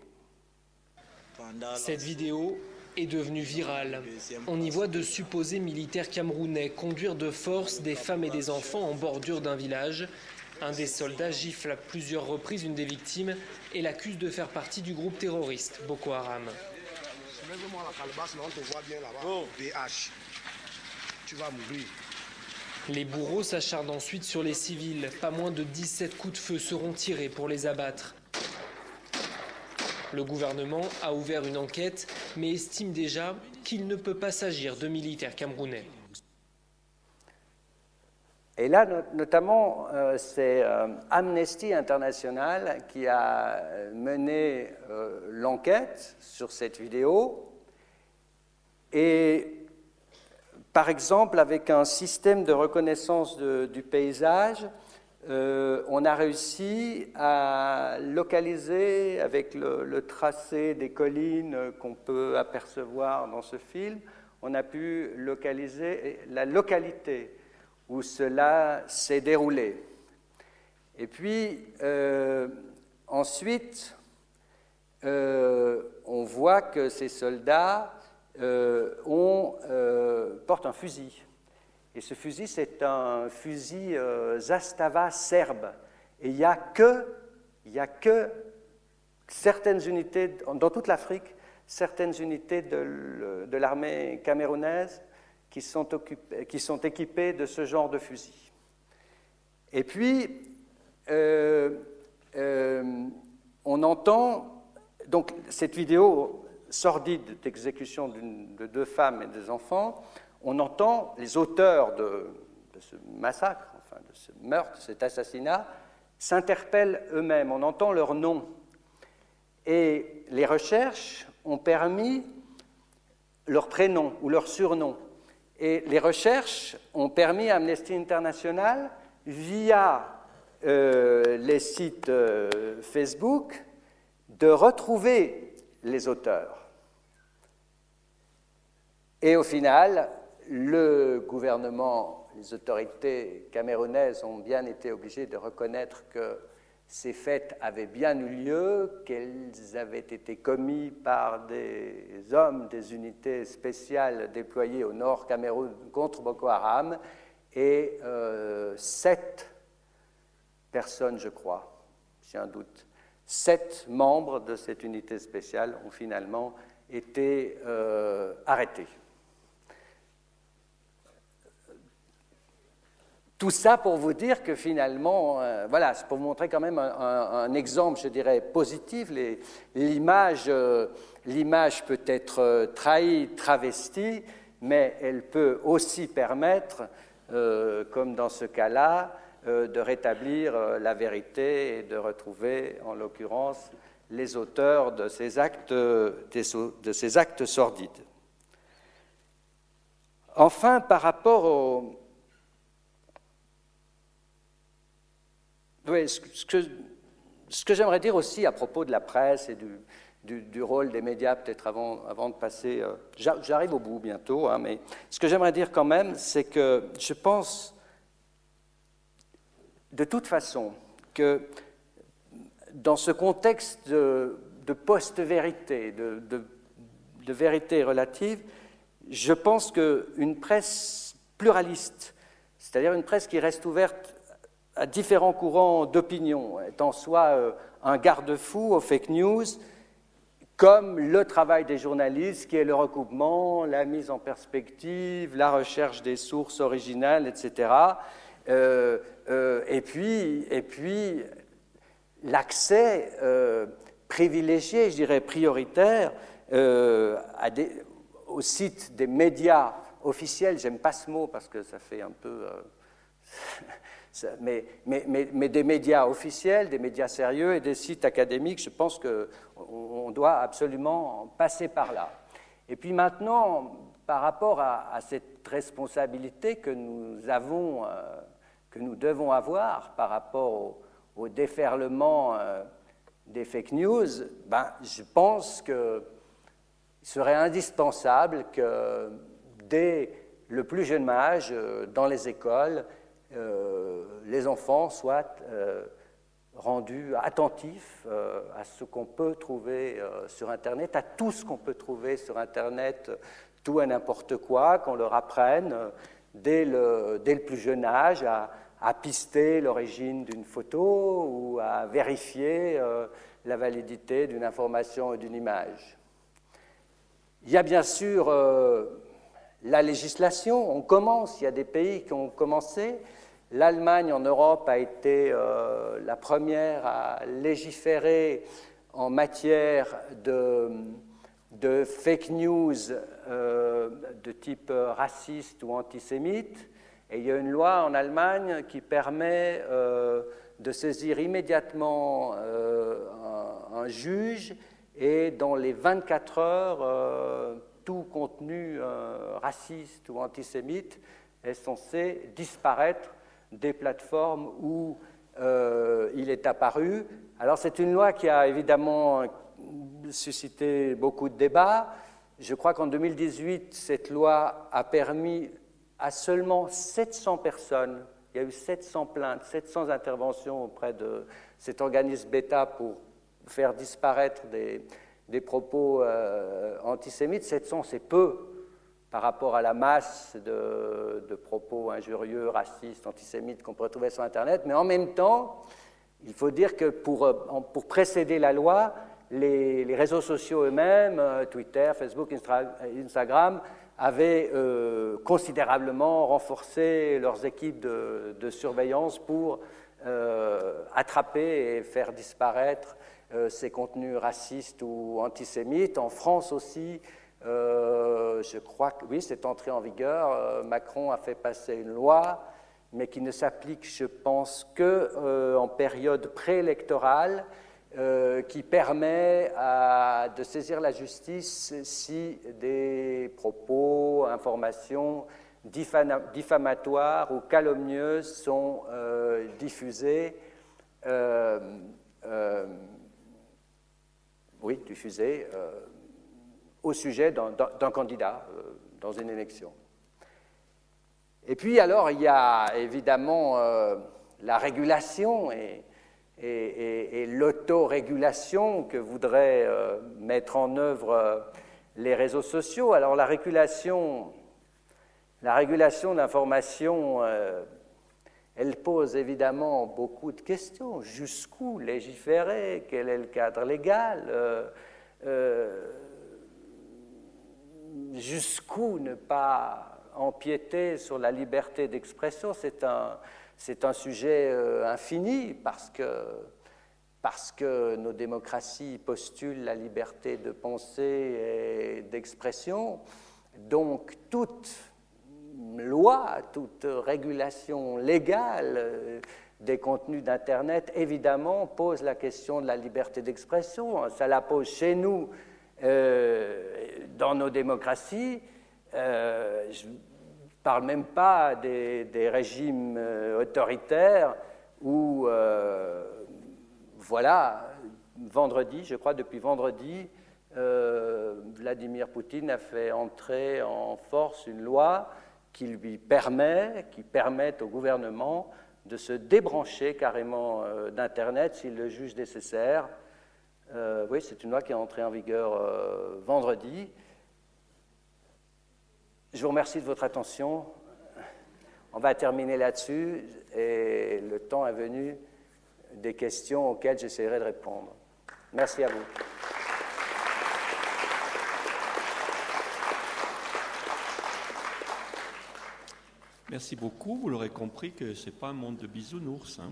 Cette vidéo est devenue virale. On y voit de supposés militaires camerounais conduire de force des femmes et des enfants en bordure d'un village. Un des soldats gifle à plusieurs reprises une des victimes et l'accuse de faire partie du groupe terroriste Boko Haram. Les bourreaux s'acharnent ensuite sur les civils. Pas moins de 17 coups de feu seront tirés pour les abattre. Le gouvernement a ouvert une enquête, mais estime déjà qu'il ne peut pas s'agir de militaires camerounais. Et là, notamment, euh, c'est euh, Amnesty International qui a mené euh, l'enquête sur cette vidéo. Et par exemple, avec un système de reconnaissance du paysage, euh, on a réussi à localiser avec le, tracé des collines qu'on peut apercevoir dans ce film, on a pu localiser la localité où cela s'est déroulé. Et puis, euh, ensuite, euh, on voit que ces soldats ont, portent un fusil. Et ce fusil, c'est un fusil euh, Zastava serbe. Et il n'y a que, y a que certaines unités, dans toute l'Afrique, certaines unités de, l'armée camerounaise qui sont, qui sont, équipées de ce genre de fusil. Et puis, euh, euh, on entend, donc cette vidéo sordide d'exécution de deux femmes et des enfants, on entend les auteurs de, ce massacre, enfin de ce meurtre, cet assassinat, s'interpellent eux-mêmes, on entend leurs noms. Et les recherches ont permis leur prénom ou leur surnom. Et les recherches ont permis à Amnesty International, via euh, les sites euh, Facebook, de retrouver les auteurs. Et au final, le gouvernement, les autorités camerounaises ont bien été obligées de reconnaître que ces faits avaient bien eu lieu, qu'elles avaient été commises par des hommes des unités spéciales déployées au nord Cameroun contre Boko Haram, et euh, sept personnes, je crois, j'ai un doute, sept membres de cette unité spéciale ont finalement été euh, arrêtés. Tout ça pour vous dire que finalement, euh, voilà, c'est pour vous montrer quand même un, exemple, je dirais, positif. L'image, euh, l'image peut être trahie, travestie, mais elle peut aussi permettre, comme dans ce cas-là, de rétablir la vérité et de retrouver, en l'occurrence, les auteurs de ces actes, de ces actes sordides. Enfin, par rapport au, Oui, ce que, ce que j'aimerais dire aussi à propos de la presse et du, du, rôle des médias, peut-être avant, avant de passer, euh, j'arrive au bout bientôt, hein, mais ce que j'aimerais dire quand même, c'est que je pense de toute façon dans ce contexte de, post-vérité, de, de, vérité relative, je pense qu'une presse pluraliste, c'est-à-dire une presse qui reste ouverte à différents courants d'opinion, étant soit euh, un garde-fou aux fake news, comme le travail des journalistes, qui est le recoupement, la mise en perspective, la recherche des sources originales, etc. Euh, euh, et puis, et puis l'accès privilégié, je dirais prioritaire, au site des médias officiels. J'aime pas ce mot parce que ça fait un peu mais, des médias officiels, des médias sérieux et des sites académiques, je pense qu'on doit absolument passer par là. Et puis maintenant, par rapport à, cette responsabilité que nous avons, euh, que nous devons avoir par rapport au, déferlement euh, des fake news, ben, je pense qu'il serait indispensable que dès le plus jeune âge, euh, dans les écoles, euh, les enfants soient rendus attentifs à ce qu'on peut trouver sur Internet, à tout ce qu'on peut trouver sur Internet, tout et n'importe quoi, qu'on leur apprenne dès le, dès le, plus jeune âge à, à pister l'origine d'une photo ou à vérifier la validité d'une information ou d'une image. Il y a bien sûr la législation, on commence, il y a des pays qui ont commencé, L'Allemagne en Europe a été euh, la première à légiférer en matière de, fake news euh, de type raciste ou antisémite. Et il y a une loi en Allemagne qui permet euh, de saisir immédiatement un, un, juge et dans les 24 heures, tout contenu raciste ou antisémite est censé disparaître des plateformes où euh, il est apparu. Alors c'est une loi qui a évidemment suscité beaucoup de débats. Je crois qu'en 2018, cette loi a permis à seulement 700 personnes, il y a eu 700 plaintes, 700 interventions auprès de cet organisme bêta pour faire disparaître des, propos euh, antisémites. 700, c'est peu par rapport à la masse de, propos injurieux, racistes, antisémites qu'on peut trouver sur Internet, mais en même temps, il faut dire que pour, euh, pour précéder la loi, les, réseaux sociaux eux-mêmes, euh, Twitter, Facebook, Instagram, avaient euh, considérablement renforcé leurs équipes de, surveillance pour attraper et faire disparaître ces contenus racistes ou antisémites. En France aussi, euh, je crois que oui, c'est entré en vigueur. Euh, Macron a fait passer une loi, mais qui ne s'applique, je pense, que euh, en période préélectorale, qui permet de saisir la justice si des propos, informations diffamatoires ou calomnieuses sont diffusés. oui, diffusés au sujet d'un candidat euh, dans une élection. Et puis alors, il y a évidemment euh, la régulation, et, et, l'autorégulation que voudraient euh, mettre en œuvre euh, les réseaux sociaux. Alors la régulation, la régulation d'information, euh, elle pose évidemment beaucoup de questions. Jusqu'où légiférer? Quel est le cadre légal? Jusqu'où ne pas empiéter sur la liberté d'expression? C'est un, c'est un sujet euh, infini parce que, nos démocraties postulent la liberté de pensée et d'expression. Donc toute loi, toute régulation légale euh, des contenus d'Internet, évidemment, pose la question de la liberté d'expression. Ça la pose chez nous, euh, dans nos démocraties parle même pas des, régimes euh, autoritaires où, euh, voilà, vendredi, je crois depuis vendredi, euh, Vladimir Poutine a fait entrer en force une loi qui lui permet, qui permet au gouvernement de se débrancher carrément d'Internet s'il le juge nécessaire. oui, c'est une loi qui est entrée en vigueur vendredi. Je vous remercie de votre attention. On va terminer là-dessus et le temps est venu des questions auxquelles j'essaierai de répondre. Merci à vous. Merci beaucoup. Vous l'aurez compris que ce n'est pas un monde de bisounours. Hein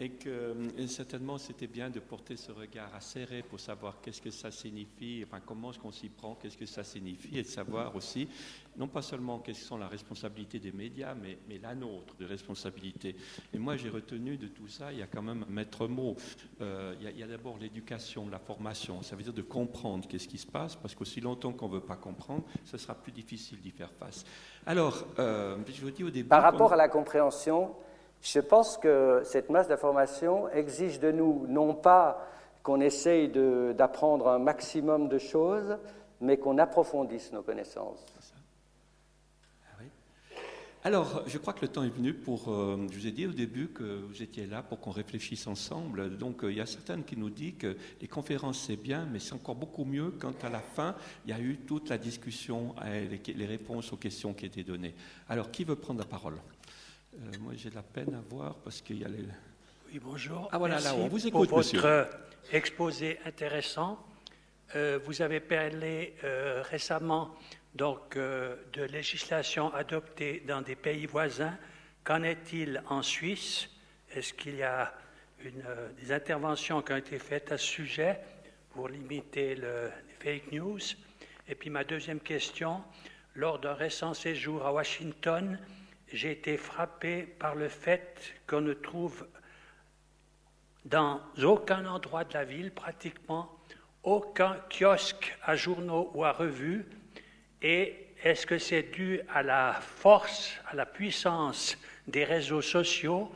et que certainement c'était bien de porter ce regard acéré pour savoir qu'est-ce que ça signifie, enfin comment est-ce qu'on s'y prend, qu'est-ce que ça signifie, et de savoir aussi, non pas seulement quelles sont la responsabilité des médias, mais, mais la nôtre de responsabilité. Et moi j'ai retenu de tout ça, il y a quand même un maître mot. Euh, il y a, d'abord l'éducation, la formation, ça veut dire de comprendre qu'est-ce qui se passe, parce qu'aussi longtemps qu'on ne veut pas comprendre, ce sera plus difficile d'y faire face. Alors, euh, je vous dis au début... Par rapport à la compréhension, je pense que cette masse d'informations exige de nous non pas qu'on essaye d'apprendre un maximum de choses, mais qu'on approfondisse nos connaissances. Ah Alors, je crois que le temps est venu pour. Euh, je vous ai dit au début que vous étiez là pour qu'on réfléchisse ensemble. Donc, euh, il y a certaines qui nous disent que les conférences, c'est bien, mais c'est encore beaucoup mieux quand à la fin, il y a eu toute la discussion et les réponses aux questions qui étaient données. Alors, qui veut prendre la parole? Euh, moi, j'ai de la peine à voir parce qu'il y a les. Oui, bonjour. Ah voilà, Merci là, on vous écoute, pour votre exposé intéressant. Euh, vous avez parlé euh, récemment donc, de législation adoptée dans des pays voisins. Qu'en est-il en Suisse? Est-ce qu'il y a une, des interventions qui ont été faites à ce sujet pour limiter le, les fake news? Et puis ma deuxième question, lors d'un récent séjour à Washington, j'ai été frappé par le fait qu'on ne trouve dans aucun endroit de la ville, pratiquement, aucun kiosque à journaux ou à revues. Et est-ce que c'est dû à la force, à la puissance des réseaux sociaux?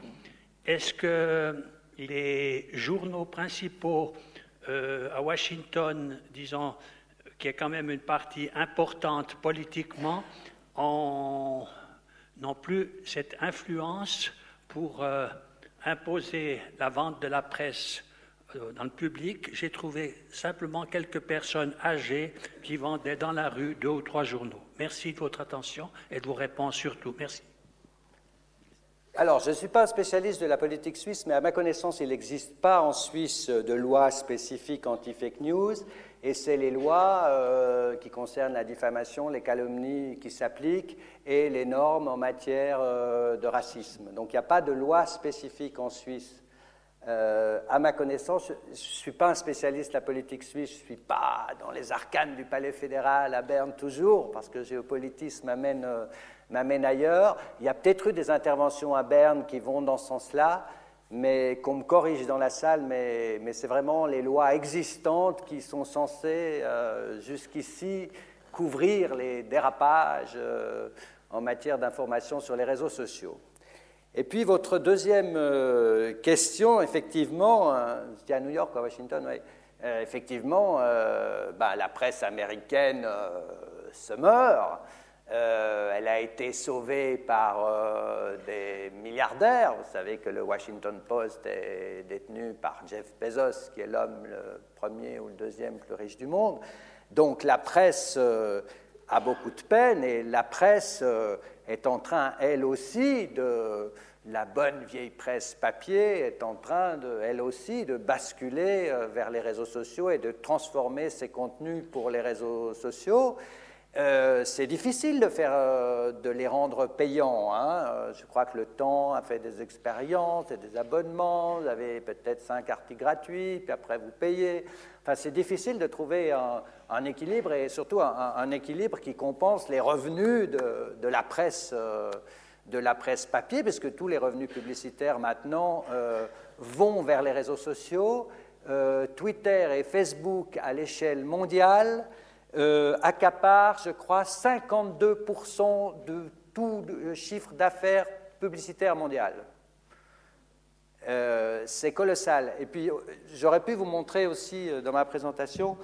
Est-ce que les journaux principaux euh, à Washington, disons, qui est quand même une partie importante politiquement, ont non plus cette influence pour euh, imposer la vente de la presse euh, dans le public. J'ai trouvé simplement quelques personnes âgées qui vendaient dans la rue deux ou trois journaux. Merci de votre attention et de vos réponses surtout. Merci. Alors, je ne suis pas un spécialiste de la politique suisse, mais à ma connaissance, il n'existe pas en Suisse de loi spécifique anti-fake news et c'est les lois euh, qui concernent la diffamation, les calomnies qui s'appliquent et les normes en matière euh, de racisme. Donc il n'y a pas de loi spécifique en Suisse. Euh, à ma connaissance, je ne suis pas un spécialiste de la politique suisse, je ne suis pas dans les arcanes du palais fédéral à Berne toujours, parce que géopolitisme m'amène, m'amène ailleurs. Il y a peut-être eu des interventions à Berne qui vont dans ce sens-là, mais qu'on me corrige dans la salle, mais, c'est vraiment les lois existantes qui sont censées euh, jusqu'ici couvrir les dérapages euh, en matière d'information sur les réseaux sociaux. Et puis votre deuxième euh, question, effectivement, c'était à New York, à Washington, oui, effectivement, bah, la presse américaine se meurt. Euh, elle a été sauvée par euh, des milliardaires. Vous savez que le Washington Post est détenu par Jeff Bezos, qui est l'homme le premier ou le deuxième plus riche du monde. Donc la presse euh, a beaucoup de peine et la presse est en train, elle aussi, de la bonne vieille presse papier est en train, elle aussi, de basculer vers les réseaux sociaux et de transformer ses contenus pour les réseaux sociaux. Euh, c'est difficile euh, de les rendre payants. Hein. Euh, je crois que le temps a fait des expériences et des abonnements. Vous avez peut-être cinq articles gratuits, puis après vous payez. Enfin, c'est difficile de trouver un, équilibre et surtout un, équilibre qui compense les revenus de, la presse. de la presse papier, puisque tous les revenus publicitaires maintenant vont vers les réseaux sociaux. Twitter et Facebook à l'échelle mondiale euh, accapare, je crois, 52% de tout le chiffre d'affaires publicitaire mondial. Euh, c'est colossal. Et puis, j'aurais pu vous montrer aussi euh, dans ma présentation,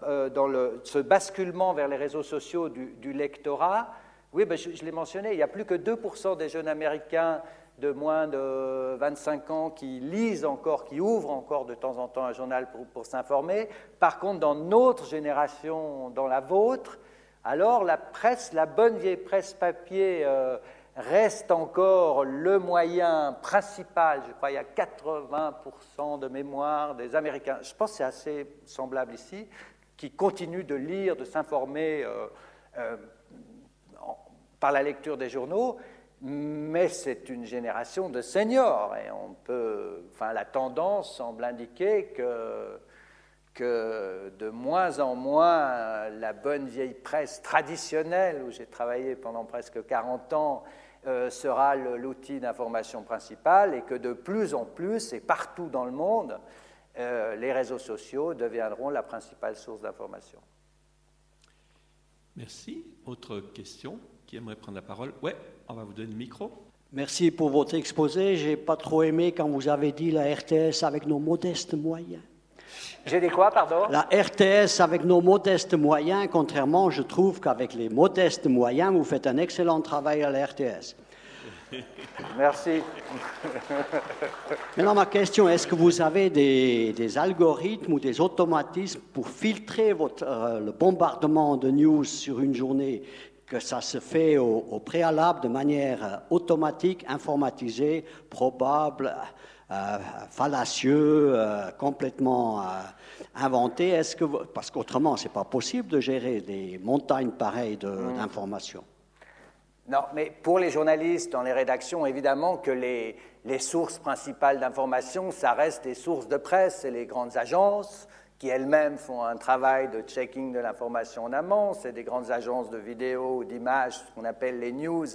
dans le, ce basculement vers les réseaux sociaux du, lectorat. Oui, ben, je, je l'ai mentionné, il n'y a plus que 2% des jeunes Américains de moins de 25 ans qui lisent encore, qui ouvrent encore de temps en temps un journal pour, s'informer. Par contre, dans notre génération, dans la vôtre, alors la presse, la bonne vieille presse papier euh, reste encore le moyen principal. Je crois qu'il y a 80% de mémoire des Américains, je pense que c'est assez semblable ici, qui continuent de lire, de s'informer euh, euh, par la lecture des journaux mais c'est une génération de seniors et on peut, enfin, la tendance semble indiquer que, que de moins en moins la bonne vieille presse traditionnelle, où j'ai travaillé pendant presque 40 ans, euh, sera l'outil d'information principal et que de plus en plus, et partout dans le monde, euh, les réseaux sociaux deviendront la principale source d'information. Merci. Autre question? Qui aimerait prendre la parole? Ouais. On va vous donner le micro. Merci pour votre exposé. J'ai pas trop aimé quand vous avez dit la RTS avec nos modestes moyens. J'ai dit quoi, pardon? La RTS avec nos modestes moyens, contrairement, je trouve qu'avec les modestes moyens, vous faites un excellent travail à la RTS. Merci. Maintenant, ma question, est-ce que vous avez des, algorithmes ou des automatismes pour filtrer votre, euh, le bombardement de news sur une journée que ça se fait au, préalable de manière euh, automatique, informatisée, probable, euh, fallacieux, euh, complètement inventé. Est-ce que parce qu'autrement, c'est pas possible de gérer des montagnes pareilles mmh. d'informations. Non, mais pour les journalistes dans les rédactions, évidemment que les, les sources principales d'information, ça reste des sources de presse et les grandes agences, qui elles-mêmes font un travail de checking de l'information en amont. C'est des grandes agences de vidéos ou d'images, ce qu'on appelle les news,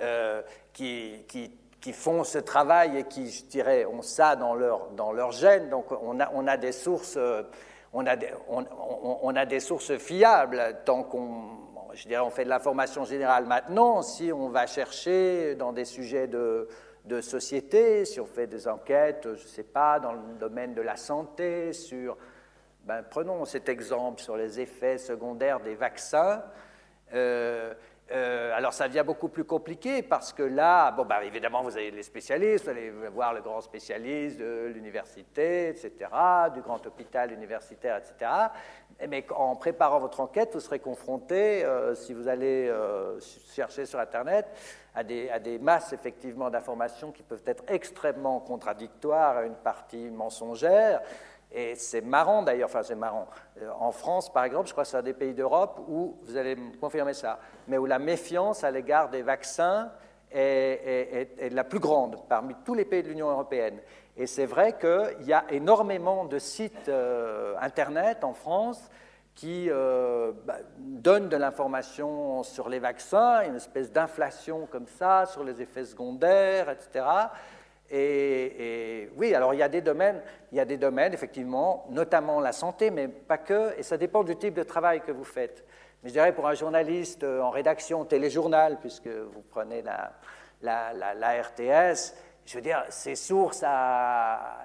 euh, qui, qui, qui, font ce travail et qui, je dirais, ont ça dans leur, dans leur gène. Donc on a, on a des sources. On a, des, on a des sources fiables tant qu'on je dirais, on fait de l'information générale maintenant. Si on va chercher dans des sujets de, de société, si on fait des enquêtes, je ne sais pas, dans le domaine de la santé, sur ben, prenons cet exemple sur les effets secondaires des vaccins. Euh, euh, alors ça devient beaucoup plus compliqué parce que là, ben, évidemment, vous avez les spécialistes, vous allez voir le grand spécialiste de l'université, etc., du grand hôpital universitaire, etc. Mais en préparant votre enquête, vous serez confronté, euh, si vous allez chercher sur Internet, à des, à des masses effectivement d'informations qui peuvent être extrêmement contradictoires, à une partie mensongère. Et c'est marrant d'ailleurs, enfin c'est marrant. Euh, en France, par exemple, je crois que c'est un des pays d'Europe où, vous allez me confirmer ça, mais où la méfiance à l'égard des vaccins est, la plus grande parmi tous les pays de l'Union européenne. Et c'est vrai qu'il y a énormément de sites euh, Internet en France qui euh, bah, donnent de l'information sur les vaccins, une espèce d'inflation comme ça, sur les effets secondaires, etc. Et, oui, alors il y a des domaines, il y a des domaines effectivement, notamment la santé, mais pas que, et ça dépend du type de travail que vous faites. Mais je dirais pour un journaliste euh, en rédaction téléjournal, puisque vous prenez la, RTS, je veux dire, ses sources à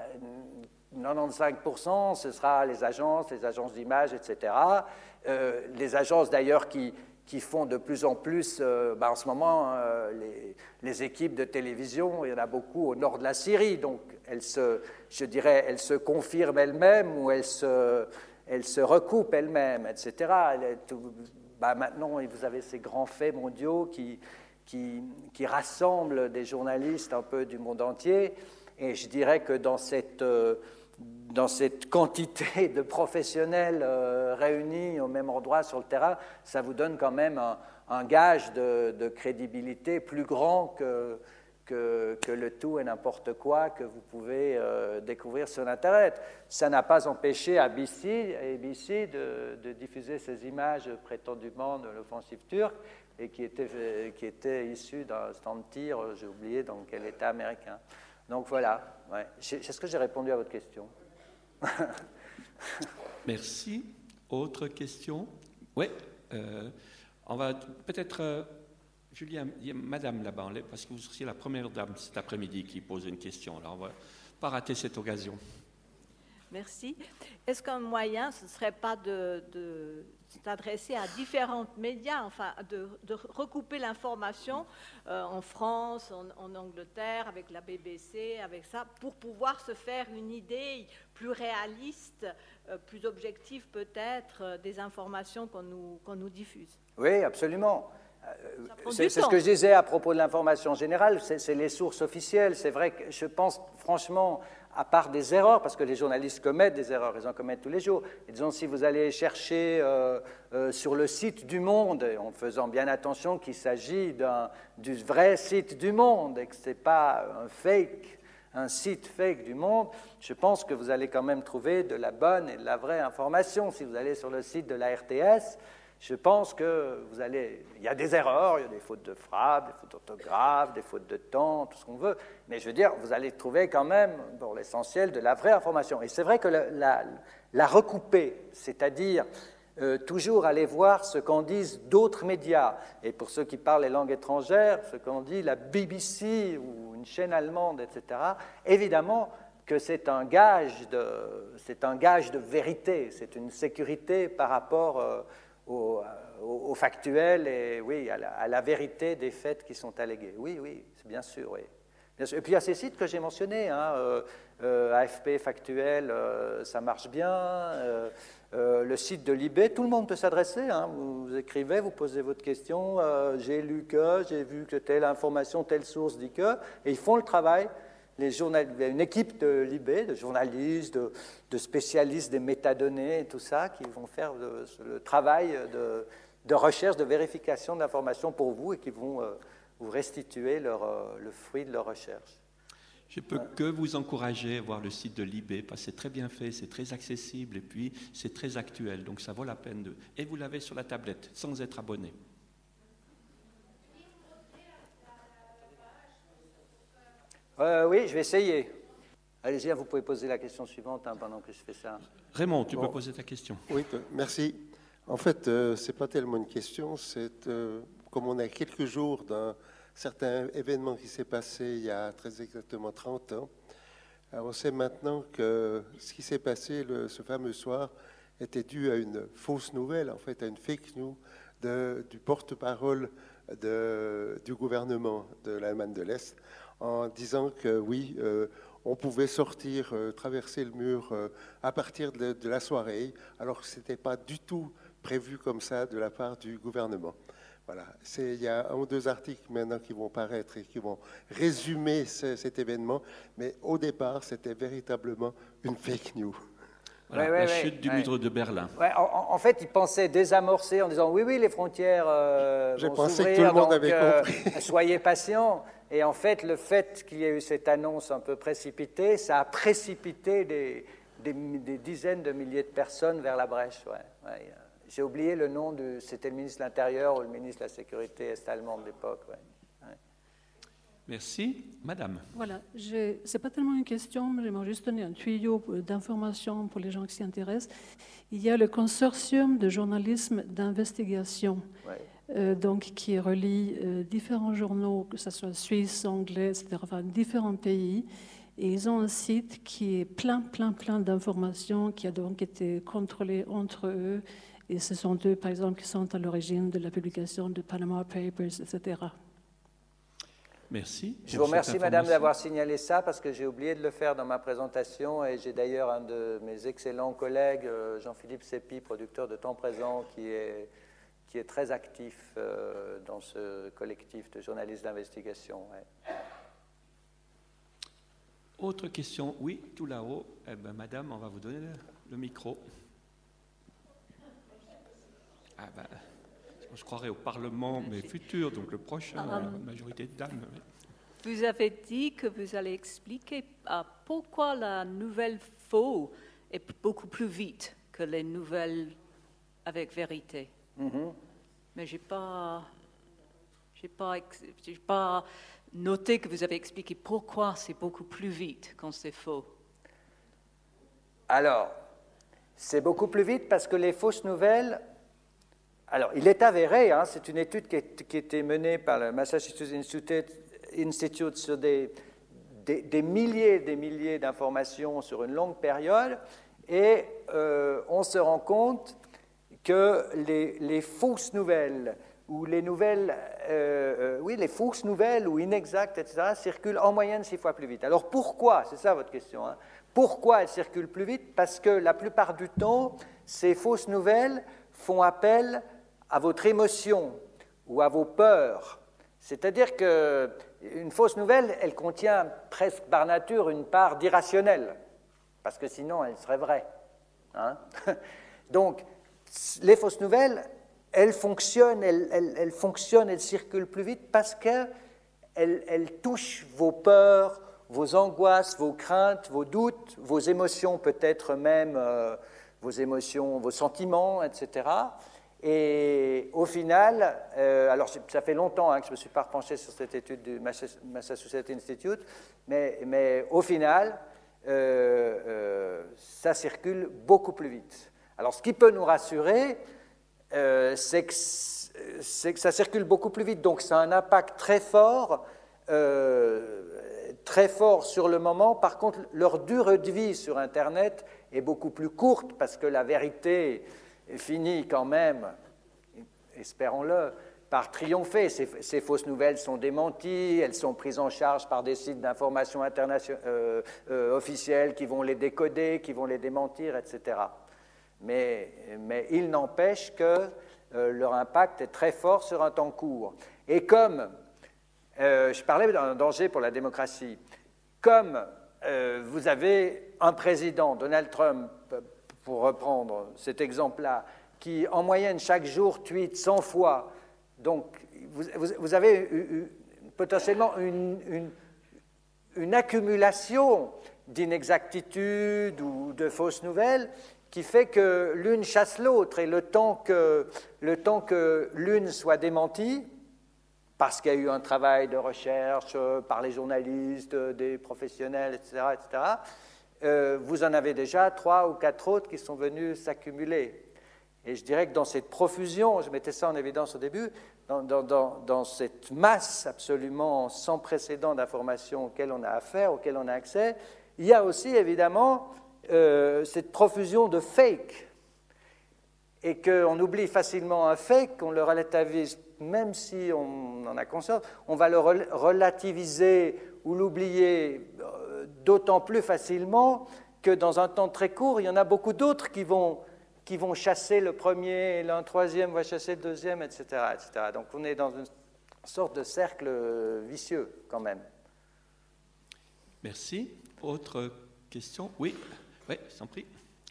95%, ce sera les agences, les agences d'image, etc. Euh, les agences d'ailleurs qui, qui font de plus en plus, euh, bah, en ce moment, les, les, équipes de télévision, il y en a beaucoup au nord de la Syrie, donc elles se, je dirais, elles se confirment elles-mêmes ou elles se, elles se recoupent elles-mêmes, etc. Bah, maintenant, vous avez ces grands faits mondiaux qui, qui, qui, rassemblent des journalistes un peu du monde entier, et je dirais que dans cette dans cette quantité de professionnels euh, réunis au même endroit sur le terrain, ça vous donne quand même un, gage de, crédibilité plus grand que, que, le tout et n'importe quoi que vous pouvez euh, découvrir sur Internet. Ça n'a pas empêché ABC, ABC de, diffuser ces images prétendument de l'offensive turque et qui étaient, qui était issues d'un stand de tir, j'ai oublié dans quel État américain. Donc voilà, ouais. est-ce que j'ai répondu à votre question Merci. Autre question? Oui. Euh, on va peut-être. Euh, Julien, il y a madame là-bas, parce que vous serez la première dame cet après-midi qui pose une question. Alors, on va pas rater cette occasion. Merci. Est-ce qu'un moyen, ce ne serait pas de, s'adresser à différents médias, enfin de, recouper l'information euh, en France, en, Angleterre, avec la BBC, avec ça, pour pouvoir se faire une idée plus réaliste, euh, plus objective peut-être euh, des informations qu'on nous, qu'on nous diffuse? Oui, absolument. C'est ce que je disais à propos de l'information générale, c'est les sources officielles. C'est vrai que je pense franchement à part des erreurs, parce que les journalistes commettent des erreurs, ils en commettent tous les jours. Et disons, si vous allez chercher euh, euh, sur le site du Monde, en faisant bien attention qu'il s'agit du vrai site du Monde et que ce n'est pas un fake, un site fake du Monde, je pense que vous allez quand même trouver de la bonne et de la vraie information. Si vous allez sur le site de la RTS, je pense que vous allez. Il y a des erreurs, il y a des fautes de frappe, des fautes d'orthographe, des fautes de temps, tout ce qu'on veut. Mais je veux dire, vous allez trouver quand même, pour l'essentiel, de la vraie information. Et c'est vrai que la, recouper, c'est-à-dire euh, toujours aller voir ce qu'en disent d'autres médias. Et pour ceux qui parlent les langues étrangères, ce qu'en dit la BBC ou une chaîne allemande, etc., évidemment que c'est un gage de, c'est un gage de vérité, c'est une sécurité par rapport. Euh, au, au, factuel et oui, à la, vérité des faits qui sont allégués. Oui, oui, bien sûr. Bien sûr. Et puis il y a ces sites que j'ai mentionnés, hein, euh, euh, AFP factuel, euh, ça marche bien. le site de l'IB, tout le monde peut s'adresser. Hein. vous, écrivez, vous posez votre question. j'ai lu que, j'ai vu que telle information, telle source dit que, et ils font le travail les il y a une équipe de l'IB, de journalistes, de, spécialistes des métadonnées et tout ça, qui vont faire le, travail de, recherche, de vérification d'informations pour vous et qui vont euh, vous restituer leur, euh, le fruit de leur recherche. Je peux que vous encourager à voir le site de l'IB parce que c'est très bien fait, c'est très accessible et puis c'est très actuel. Donc ça vaut la peine de. Et vous l'avez sur la tablette sans être abonné. Euh, oui, je vais essayer. Allez-y, vous pouvez poser la question suivante hein, pendant que je fais ça. Raymond, tu peux poser ta question. Oui, merci. En fait, euh, ce n'est pas tellement une question, c'est euh, comme on a quelques jours d'un certain événement qui s'est passé il y a très exactement 30 ans. on sait maintenant que ce qui s'est passé le, ce fameux soir était dû à une fausse nouvelle, en fait, à une fake news du porte-parole du gouvernement de l'Allemagne de l'Est en disant que oui, euh, on pouvait sortir, euh, traverser le mur euh, à partir de, la soirée, alors que ce n'était pas du tout prévu comme ça de la part du gouvernement. Voilà, il y a un ou deux articles maintenant qui vont paraître et qui vont résumer cet événement, mais au départ, c'était véritablement une fake news. La chute du mur de Berlin. En, fait, ils pensaient désamorcer en disant oui, oui, les frontières euh, Je pensais que tout le monde avait compris. soyez patients. Et en fait, le fait qu'il y ait eu cette annonce un peu précipitée, ça a précipité des, des, dizaines de milliers de personnes vers la brèche. J'ai oublié le nom, de, c'était le ministre de l'Intérieur ou le ministre de la Sécurité est-allemande de l'époque. Merci. Madame. Voilà, ce n'est pas tellement une question, mais j'aimerais juste donner un tuyau d'information pour les gens qui s'y intéressent. Il y a le consortium de journalisme d'investigation euh, donc qui relie euh, différents journaux, que ce soit suisse, anglais, etc., enfin différents pays. Et ils ont un site qui est plein, plein, plein d'informations, qui a donc été contrôlé entre eux Et ce sont eux, par exemple, qui sont à l'origine de la publication de Panama Papers, etc. Merci. Je vous remercie, Madame, d'avoir signalé ça parce que j'ai oublié de le faire dans ma présentation et j'ai d'ailleurs un de mes excellents collègues, euh, Jean-Philippe Sépi, producteur de temps présent, qui est, qui est très actif euh, dans ce collectif de journalistes d'investigation. Autre question Oui, tout là-haut. Eh ben, Madame, on va vous donner le, micro. Ah ben, je croirais au Parlement, mais futur, donc le prochain, la majorité de dames. Vous avez dit que vous allez expliquer ah, pourquoi la nouvelle faux est beaucoup plus vite que les nouvelles avec vérité. Mm-hmm. Mais je n'ai pas, pas, pas noté que vous avez expliqué pourquoi c'est beaucoup plus vite quand c'est faux. Alors, c'est beaucoup plus vite parce que les fausses nouvelles alors, il est avéré, hein, c'est une étude qui, a été menée par le Massachusetts Institute, sur des, milliers et des milliers d'informations sur une longue période, et euh, on se rend compte que les, fausses nouvelles ou les nouvelles, euh, euh, oui, les fausses nouvelles ou inexactes, etc., circulent en moyenne six fois plus vite. Alors pourquoi C'est ça votre question. Hein pourquoi elles circulent plus vite? Parce que la plupart du temps, ces fausses nouvelles font appel à votre émotion ou à vos peurs. C'est-à-dire qu'une fausse nouvelle, elle contient presque par nature une part d'irrationnel, parce que sinon elle serait vraie. Hein. Donc, les fausses nouvelles, elles fonctionnent, elles, fonctionnent, elles circulent plus vite parce qu'elles elles touchent vos peurs, vos angoisses, vos craintes, vos doutes, vos émotions, peut-être même euh, vos émotions, vos sentiments, etc. Et au final, euh, alors ça fait longtemps hein, que je ne me suis pas repenché sur cette étude du Massachusetts Institute, mais, mais au final, euh, euh, ça circule beaucoup plus vite. Alors ce qui peut nous rassurer, c'est que, que, ça circule beaucoup plus vite, donc ça a un impact très fort, très fort sur le moment. Par contre, leur durée de vie sur Internet est beaucoup plus courte parce que la vérité finit quand même, espérons-le, par triompher. Ces, fausses nouvelles sont démenties, elles sont prises en charge par des sites d'information euh, euh, officiels qui vont les décoder, qui vont les démentir, etc. Mais, il n'empêche que euh, leur impact est très fort sur un temps court. Et comme je parlais d'un danger pour la démocratie, comme vous avez un président, Donald Trump, pour reprendre cet exemple-là, qui en moyenne chaque jour tweet 100 fois, donc vous, avez potentiellement une, une, accumulation d'inexactitudes ou de fausses nouvelles qui fait que l'une chasse l'autre et le temps que, le temps que l'une soit démentie, parce qu'il y a eu un travail de recherche par les journalistes, des professionnels, etc., etc., euh, vous en avez déjà trois ou quatre autres qui sont venus s'accumuler. Et je dirais que dans cette profusion, je mettais ça en évidence au début, dans, cette masse absolument sans précédent d'informations auxquelles on a affaire, auxquelles on a accès, il y a aussi évidemment euh, cette profusion de fake. Et qu'on oublie facilement un fake, on le relativise, même si on en a conscience, on va le relativiser ou l'oublier euh, d'autant plus facilement que dans un temps très court, il y en a beaucoup d'autres qui vont, qui vont chasser le premier, l'un troisième va chasser le deuxième, etc., etc. Donc on est dans une sorte de cercle vicieux quand même. Merci. Autre question? Oui, oui, sans prie.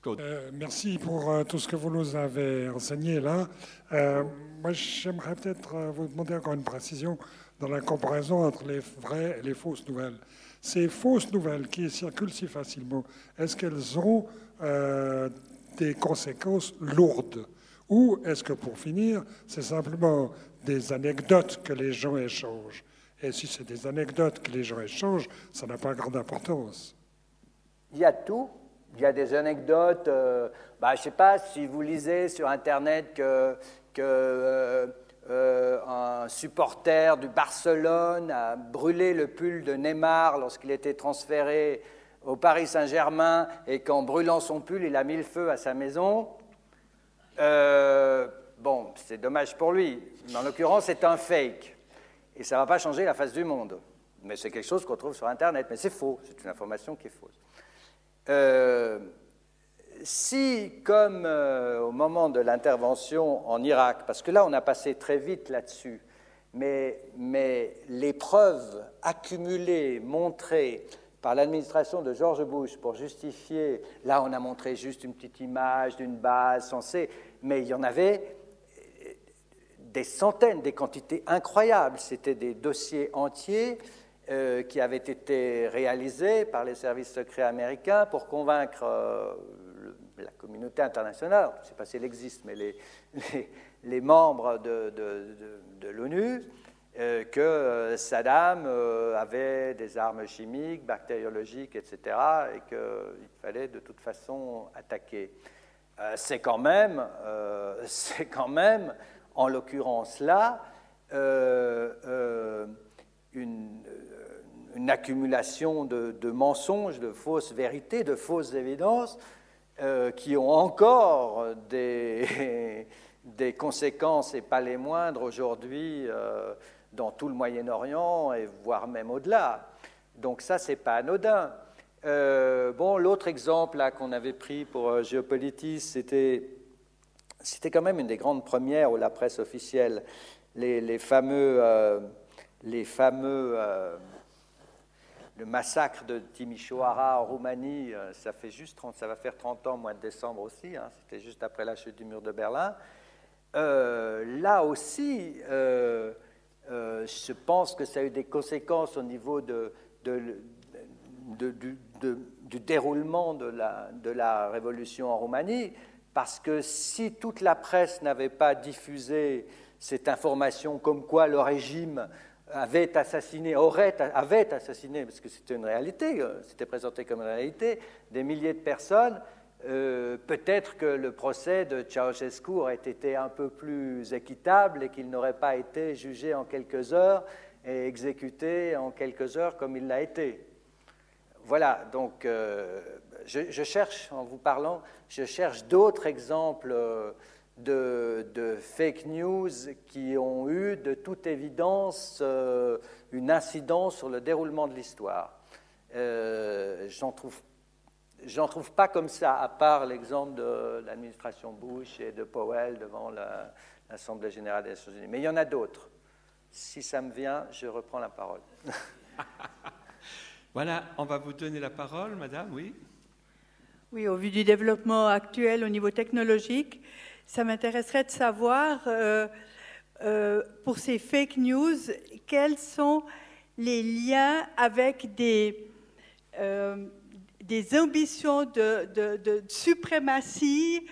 Euh, merci pour euh, tout ce que vous nous avez enseigné là. Euh, moi, j'aimerais peut-être vous demander encore une précision dans la comparaison entre les vraies et les fausses nouvelles. Ces fausses nouvelles qui circulent si facilement, est-ce qu'elles ont euh, des conséquences lourdes? Ou est-ce que pour finir, c'est simplement des anecdotes que les gens échangent? Et si c'est des anecdotes que les gens échangent, ça n'a pas grande importance. Il y a tout. Il y a des anecdotes. Euh, bah, je ne sais pas si vous lisez sur Internet que, euh, euh, un supporter du Barcelone a brûlé le pull de Neymar lorsqu'il était transféré au Paris Saint-Germain et qu'en brûlant son pull, il a mis le feu à sa maison. Euh, bon, c'est dommage pour lui. En l'occurrence, c'est un fake. Et ça ne va pas changer la face du monde. Mais c'est quelque chose qu'on trouve sur Internet. Mais c'est faux. C'est une information qui est fausse. Euh, si, comme euh, au moment de l'intervention en Irak, parce que là on a passé très vite là-dessus, mais, les preuves accumulées, montrées par l'administration de George Bush pour justifier, là on a montré juste une petite image d'une base censée, mais il y en avait des centaines, des quantités incroyables, c'était des dossiers entiers euh, qui avaient été réalisés par les services secrets américains pour convaincre euh, la communauté internationale, je ne sais pas si elle existe, mais les, membres de, de, l'ONU, euh, que Saddam avait des armes chimiques, bactériologiques, etc., et qu'il fallait de toute façon attaquer. c'est quand même, c'est quand même, en l'occurrence là, une, une accumulation de, mensonges, de fausses vérités, de fausses évidences euh, qui ont encore des, conséquences, et pas les moindres, aujourd'hui euh, dans tout le Moyen-Orient, et voire même au-delà. Donc ça, c'est pas anodin. Euh, bon, l'autre exemple qu'on avait pris pour Géopolitis, c'était, c'était quand même une des grandes premières où la presse officielle, les fameux, les fameux le massacre de Timișoara en Roumanie, euh, ça, fait juste 30, ça va faire 30 ans, mois de décembre aussi, hein, c'était juste après la chute du mur de Berlin. Euh, là aussi, euh, je pense que ça a eu des conséquences au niveau du, déroulement de la révolution en Roumanie, parce que si toute la presse n'avait pas diffusé cette information comme quoi le régime avait assassiné, aurait, avait assassiné, parce que c'était une réalité, euh, c'était présenté comme une réalité, des milliers de personnes, euh, peut-être que le procès de Ceausescu aurait été un peu plus équitable et qu'il n'aurait pas été jugé en quelques heures et exécuté en quelques heures comme il l'a été. Voilà, donc euh, je, cherche, en vous parlant, je cherche d'autres exemples de, fake news qui ont eu de toute évidence euh, une incidence sur le déroulement de l'histoire. Euh, J'en trouve, trouve pas comme ça, à part l'exemple de l'administration Bush et de Powell devant l'Assemblée générale des Nations Unies. Mais il y en a d'autres. Si ça me vient, je reprends la parole. voilà, on va vous donner la parole, madame, oui. Oui, au vu du développement actuel au niveau technologique, ça m'intéresserait de savoir, euh, euh, pour ces fake news, quels sont les liens avec des, euh, ambitions de, de, suprématie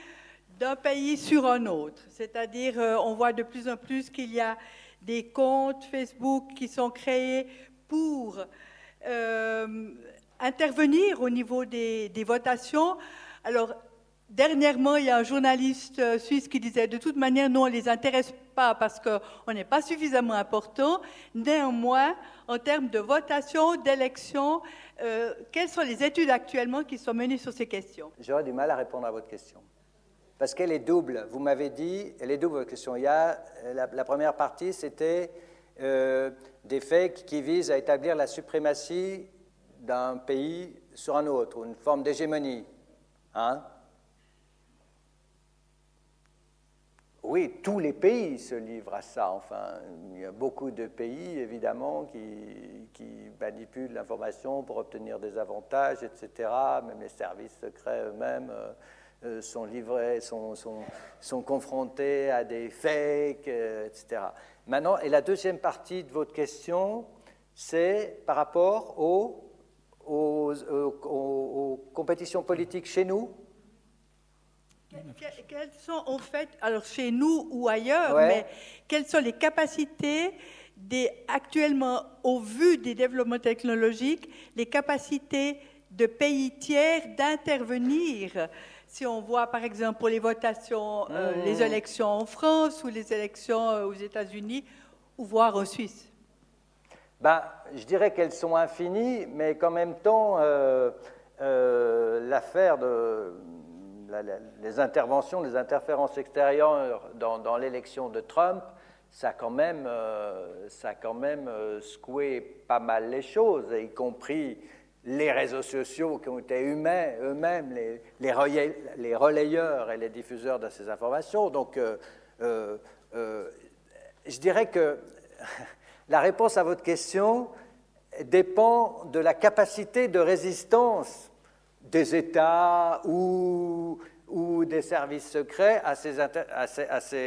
d'un pays sur un autre. C'est-à-dire, on voit de plus en plus qu'il y a des comptes Facebook qui sont créés pour intervenir au niveau des, des votations. Alors, Dernièrement, il y a un journaliste euh, suisse qui disait de toute manière, nous, on ne les intéresse pas parce qu'on n'est pas suffisamment important. Néanmoins, en termes de votation, d'élection, euh, quelles sont les études actuellement qui sont menées sur ces questions? J'aurais du mal à répondre à votre question. Parce qu'elle est double. Vous m'avez dit, elle est double votre question. Il y a, euh, la, première partie, c'était des faits qui visent à établir la suprématie d'un pays sur un autre, une forme d'hégémonie. Hein Oui, tous les pays se livrent à ça. Enfin, il y a beaucoup de pays, évidemment, qui, manipulent l'information pour obtenir des avantages, etc. Même les services secrets eux-mêmes euh, euh, sont confrontés à des fakes, euh, etc. Maintenant, et la deuxième partie de votre question, c'est par rapport aux compétitions politiques chez nous? Quelles sont en fait, alors chez nous ou ailleurs, mais quelles sont les capacités des, actuellement, au vu des développements technologiques, les capacités de pays tiers d'intervenir? Si on voit par exemple pour les votations, euh, mmh. les élections en France ou les élections euh, aux États-Unis, ou voire en Suisse. Ben, Je dirais qu'elles sont infinies, mais qu'en même temps, euh, l'affaire de, les interventions, les interférences extérieures dans, l'élection de Trump, ça a quand même, ça a quand même secoué pas mal les choses, y compris les réseaux sociaux qui ont été eux-mêmes les, relayeurs et les diffuseurs de ces informations. Donc, euh, euh, euh, je dirais que la réponse à votre question dépend de la capacité de résistance des États ou, des services secrets à ces,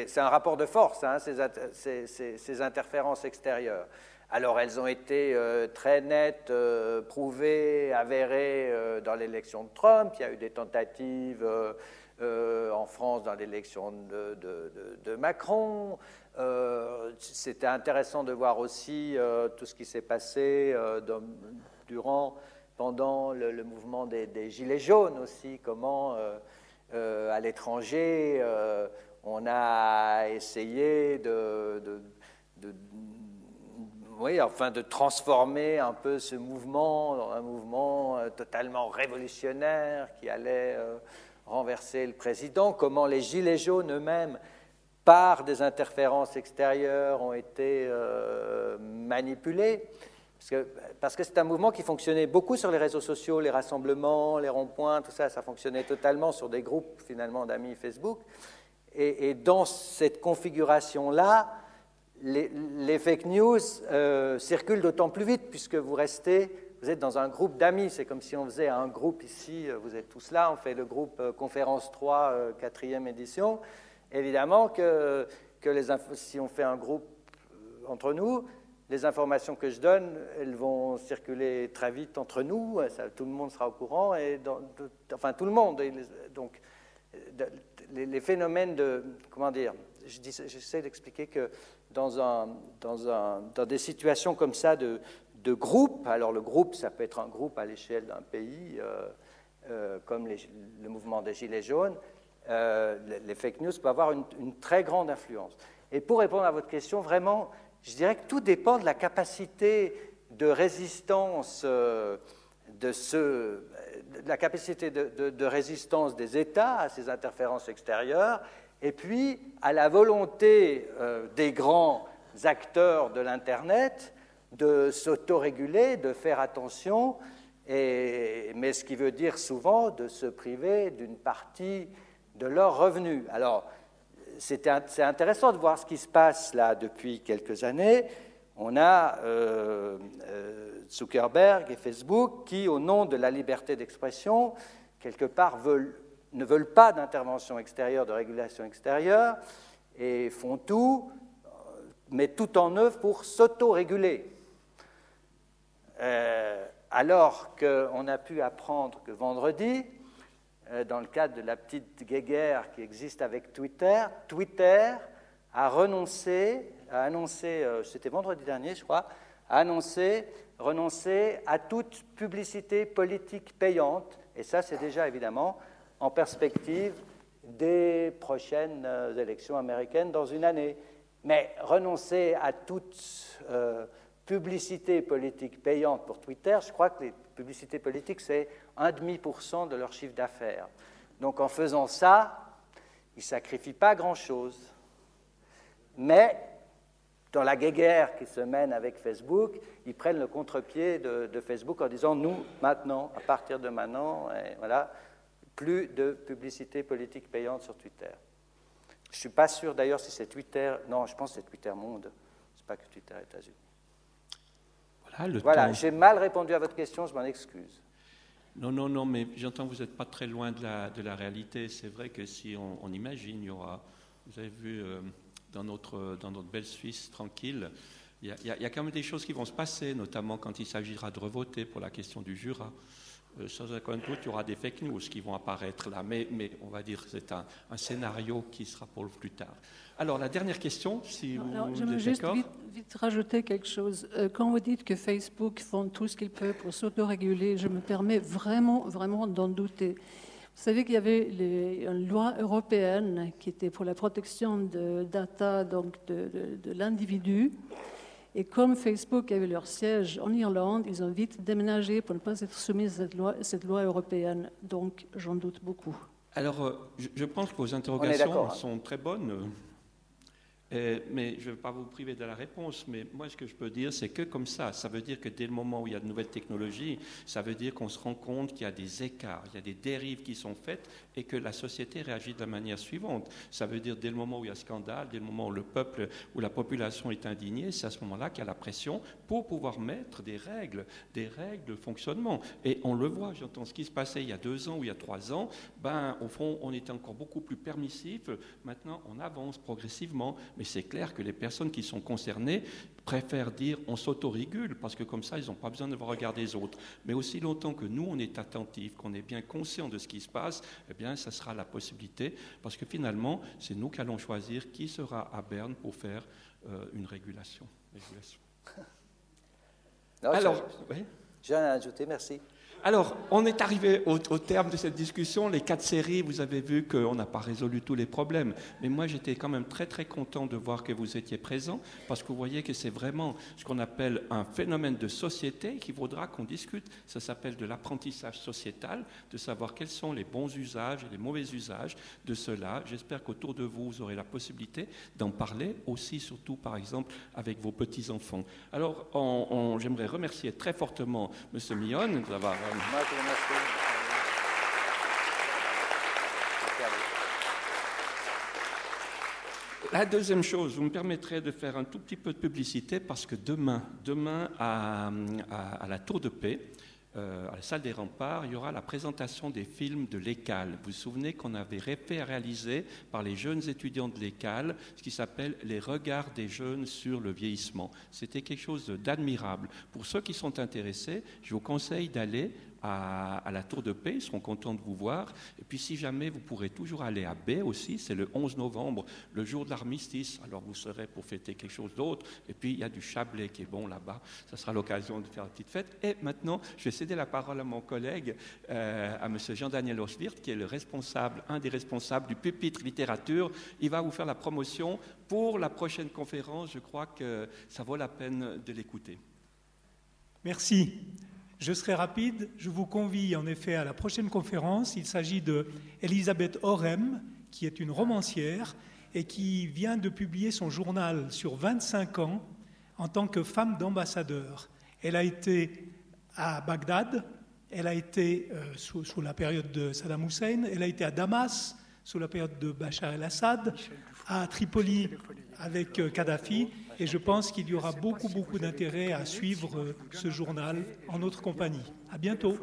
c'est un rapport de force, hein, ces, ces interférences extérieures. Alors elles ont été euh, très nettes, euh, prouvées, avérées euh, dans l'élection de Trump. Il y a eu des tentatives en France dans l'élection de, Macron. C'était intéressant de voir aussi tout ce qui s'est passé durant, pendant le, mouvement des, Gilets jaunes aussi, comment à l'étranger on a essayé de oui, enfin de transformer un peu ce mouvement dans un mouvement euh, totalement révolutionnaire qui allait euh, renverser le président, comment les Gilets jaunes eux-mêmes, par des interférences extérieures, ont été euh, manipulés. Parce que c'est un mouvement qui fonctionnait beaucoup sur les réseaux sociaux, les rassemblements, les ronds-points, tout ça, ça fonctionnait totalement sur des groupes finalement d'amis Facebook. et dans cette configuration-là, les, fake news euh, circulent d'autant plus vite puisque vous restez, vous êtes dans un groupe d'amis. C'est comme si on faisait un groupe ici, euh, vous êtes tous là, on fait le groupe euh, Conférence 3, quatrième édition. Évidemment que, si on fait un groupe entre nous, les informations que je donne, elles vont circuler très vite entre nous, tout le monde sera au courant, et enfin tout le monde. donc, les, phénomènes de, comment dire, j'essaie d'expliquer que dans, des situations comme ça de, groupe, alors le groupe, ça peut être un groupe à l'échelle d'un pays, euh, euh, comme le mouvement des Gilets jaunes, euh, les fake news peuvent avoir une, très grande influence. Et pour répondre à votre question, vraiment, je dirais que tout dépend de la capacité de résistance de ce, la capacité de, de, résistance des États à ces interférences extérieures et puis à la volonté euh, des grands acteurs de l'Internet de s'autoréguler, de faire attention, mais ce qui veut dire souvent de se priver d'une partie de leurs revenus. Alors, c'est intéressant de voir ce qui se passe là depuis quelques années. On a euh, euh, Zuckerberg et Facebook qui, au nom de la liberté d'expression, quelque part ne veulent pas d'intervention extérieure, de régulation extérieure, et font tout, euh, mettent tout en œuvre pour s'auto-réguler. Alors qu'on a pu apprendre que vendredi, dans le cadre de la petite guéguerre qui existe avec Twitter, Twitter a renoncé, a annoncé, c'était vendredi dernier je crois, a annoncé renoncer à toute publicité politique payante, et ça c'est déjà évidemment en perspective des prochaines euh, élections américaines dans une année. Mais renoncer à toute euh, publicité politique payante pour Twitter, je crois que les publicités politiques, c'est 1,5% de leur chiffre d'affaires. Donc en faisant ça, ils ne sacrifient pas grand-chose. Mais dans la guerre qui se mène avec Facebook, ils prennent le contre-pied de, Facebook en disant nous, maintenant, à partir de maintenant, voilà, plus de publicité politique payante sur Twitter. Je ne suis pas sûr d'ailleurs si c'est Twitter. Non, je pense que c'est Twitter Monde. Ce n'est pas que Twitter États-Unis. Voilà, voilà j'ai mal répondu à votre question, je m'en excuse. Non, non, non, mais j'entends que vous n'êtes pas très loin de la, de la réalité. C'est vrai que si on, imagine, il y aura, vous avez vu euh, dans, notre, dans notre belle Suisse tranquille, il y, a, il y, a, quand même des choses qui vont se passer, notamment quand il s'agira de revoter pour la question du Jura. Euh, sans aucun doute, il y aura des fake news qui vont apparaître là, mais, mais on va dire que c'est un, scénario qui sera pour le plus tard. Alors, la dernière question, si vous, alors, J'aimerais juste vite, vite, rajouter quelque chose. Euh, quand vous dites que Facebook font tout ce qu'ils peuvent pour s'autoréguler, je me permets vraiment, vraiment d'en douter. Vous savez qu'il y avait une loi européenne qui était pour la protection de data donc de, de, de l'individu. Et comme Facebook avait leur siège en Irlande, ils ont vite déménagé pour ne pas être soumis à cette loi, cette loi européenne. Donc, j'en doute beaucoup. Alors, euh, je, pense que vos interrogations hein. sont très bonnes. Euh, mais je ne vais pas vous priver de la réponse, mais moi ce que je peux dire, c'est que comme ça, ça veut dire que dès le moment où il y a de nouvelles technologies, ça veut dire qu'on se rend compte qu'il y a des écarts, il y a des dérives qui sont faites et que la société réagit de la manière suivante. Ça veut dire dès le moment où il y a scandale, dès le moment où le peuple, où la population est indignée, c'est à ce moment-là qu'il y a la pression pour pouvoir mettre des règles, des règles de fonctionnement. Et on le voit, j'entends ce qui se passait il y a deux ans ou il y a trois ans, ben, au fond, on était encore beaucoup plus permissif. Maintenant, on avance progressivement. Mais c'est clair que les personnes qui sont concernées préfèrent dire on s'autorégule, parce que comme ça, ils n'ont pas besoin de regarder les autres. Mais aussi longtemps que nous, on est attentifs, qu'on est bien conscient de ce qui se passe, eh bien, ça sera la possibilité, parce que finalement, c'est nous qui allons choisir qui sera à Berne pour faire euh, une régulation. Alors, j'ai rien à ajouter, merci. Alors, on est arrivé au, terme de cette discussion. Les quatre séries, vous avez vu qu'on n'a pas résolu tous les problèmes. Mais moi, j'étais quand même très, très content de voir que vous étiez présents, parce que vous voyez que c'est vraiment ce qu'on appelle un phénomène de société qu'il faudra qu'on discute. Ça s'appelle de l'apprentissage sociétal, de savoir quels sont les bons usages et les mauvais usages de cela. J'espère qu'autour de vous, vous aurez la possibilité d'en parler aussi, surtout, par exemple, avec vos petits-enfants. Alors, j'aimerais remercier très fortement M. Millon d'avoir la deuxième chose, vous me permettrez de faire un tout petit peu de publicité parce que demain, demain à, la Tour de Paix, euh, à la salle des remparts, il y aura la présentation des films de l'ECAL. Vous vous souvenez qu'on avait fait réaliser par les jeunes étudiants de l'ECAL ce qui s'appelle les regards des jeunes sur le vieillissement. C'était quelque chose d'admirable. Pour ceux qui sont intéressés, je vous conseille d'aller à, la Tour de Paix, ils seront contents de vous voir. Et puis si jamais, vous pourrez toujours aller à Baie aussi, c'est le 11 novembre, le jour de l'armistice, alors vous serez pour fêter quelque chose d'autre. Et puis il y a du Chablais qui est bon là-bas, ça sera l'occasion de faire une petite fête. Et maintenant, je vais céder la parole à mon collègue, euh, à M. Jean-Daniel Oswirt, qui est le responsable, un des responsables du pupitre littérature. Il va vous faire la promotion pour la prochaine conférence. Je crois que ça vaut la peine de l'écouter. Merci. Je serai rapide. Je vous convie en effet à la prochaine conférence. Il s'agit de Elisabeth Orem, qui est une romancière et qui vient de publier son journal sur 25 ans en tant que femme d'ambassadeur. Elle a été à Bagdad, elle a été euh, sous, sous, la période de Saddam Hussein, elle a été à Damas sous la période de Bachar el-Assad, à Tripoli avec euh, Kadhafi, et je pense qu'il y aura beaucoup, beaucoup d'intérêt à suivre euh, ce journal en notre compagnie. À bientôt.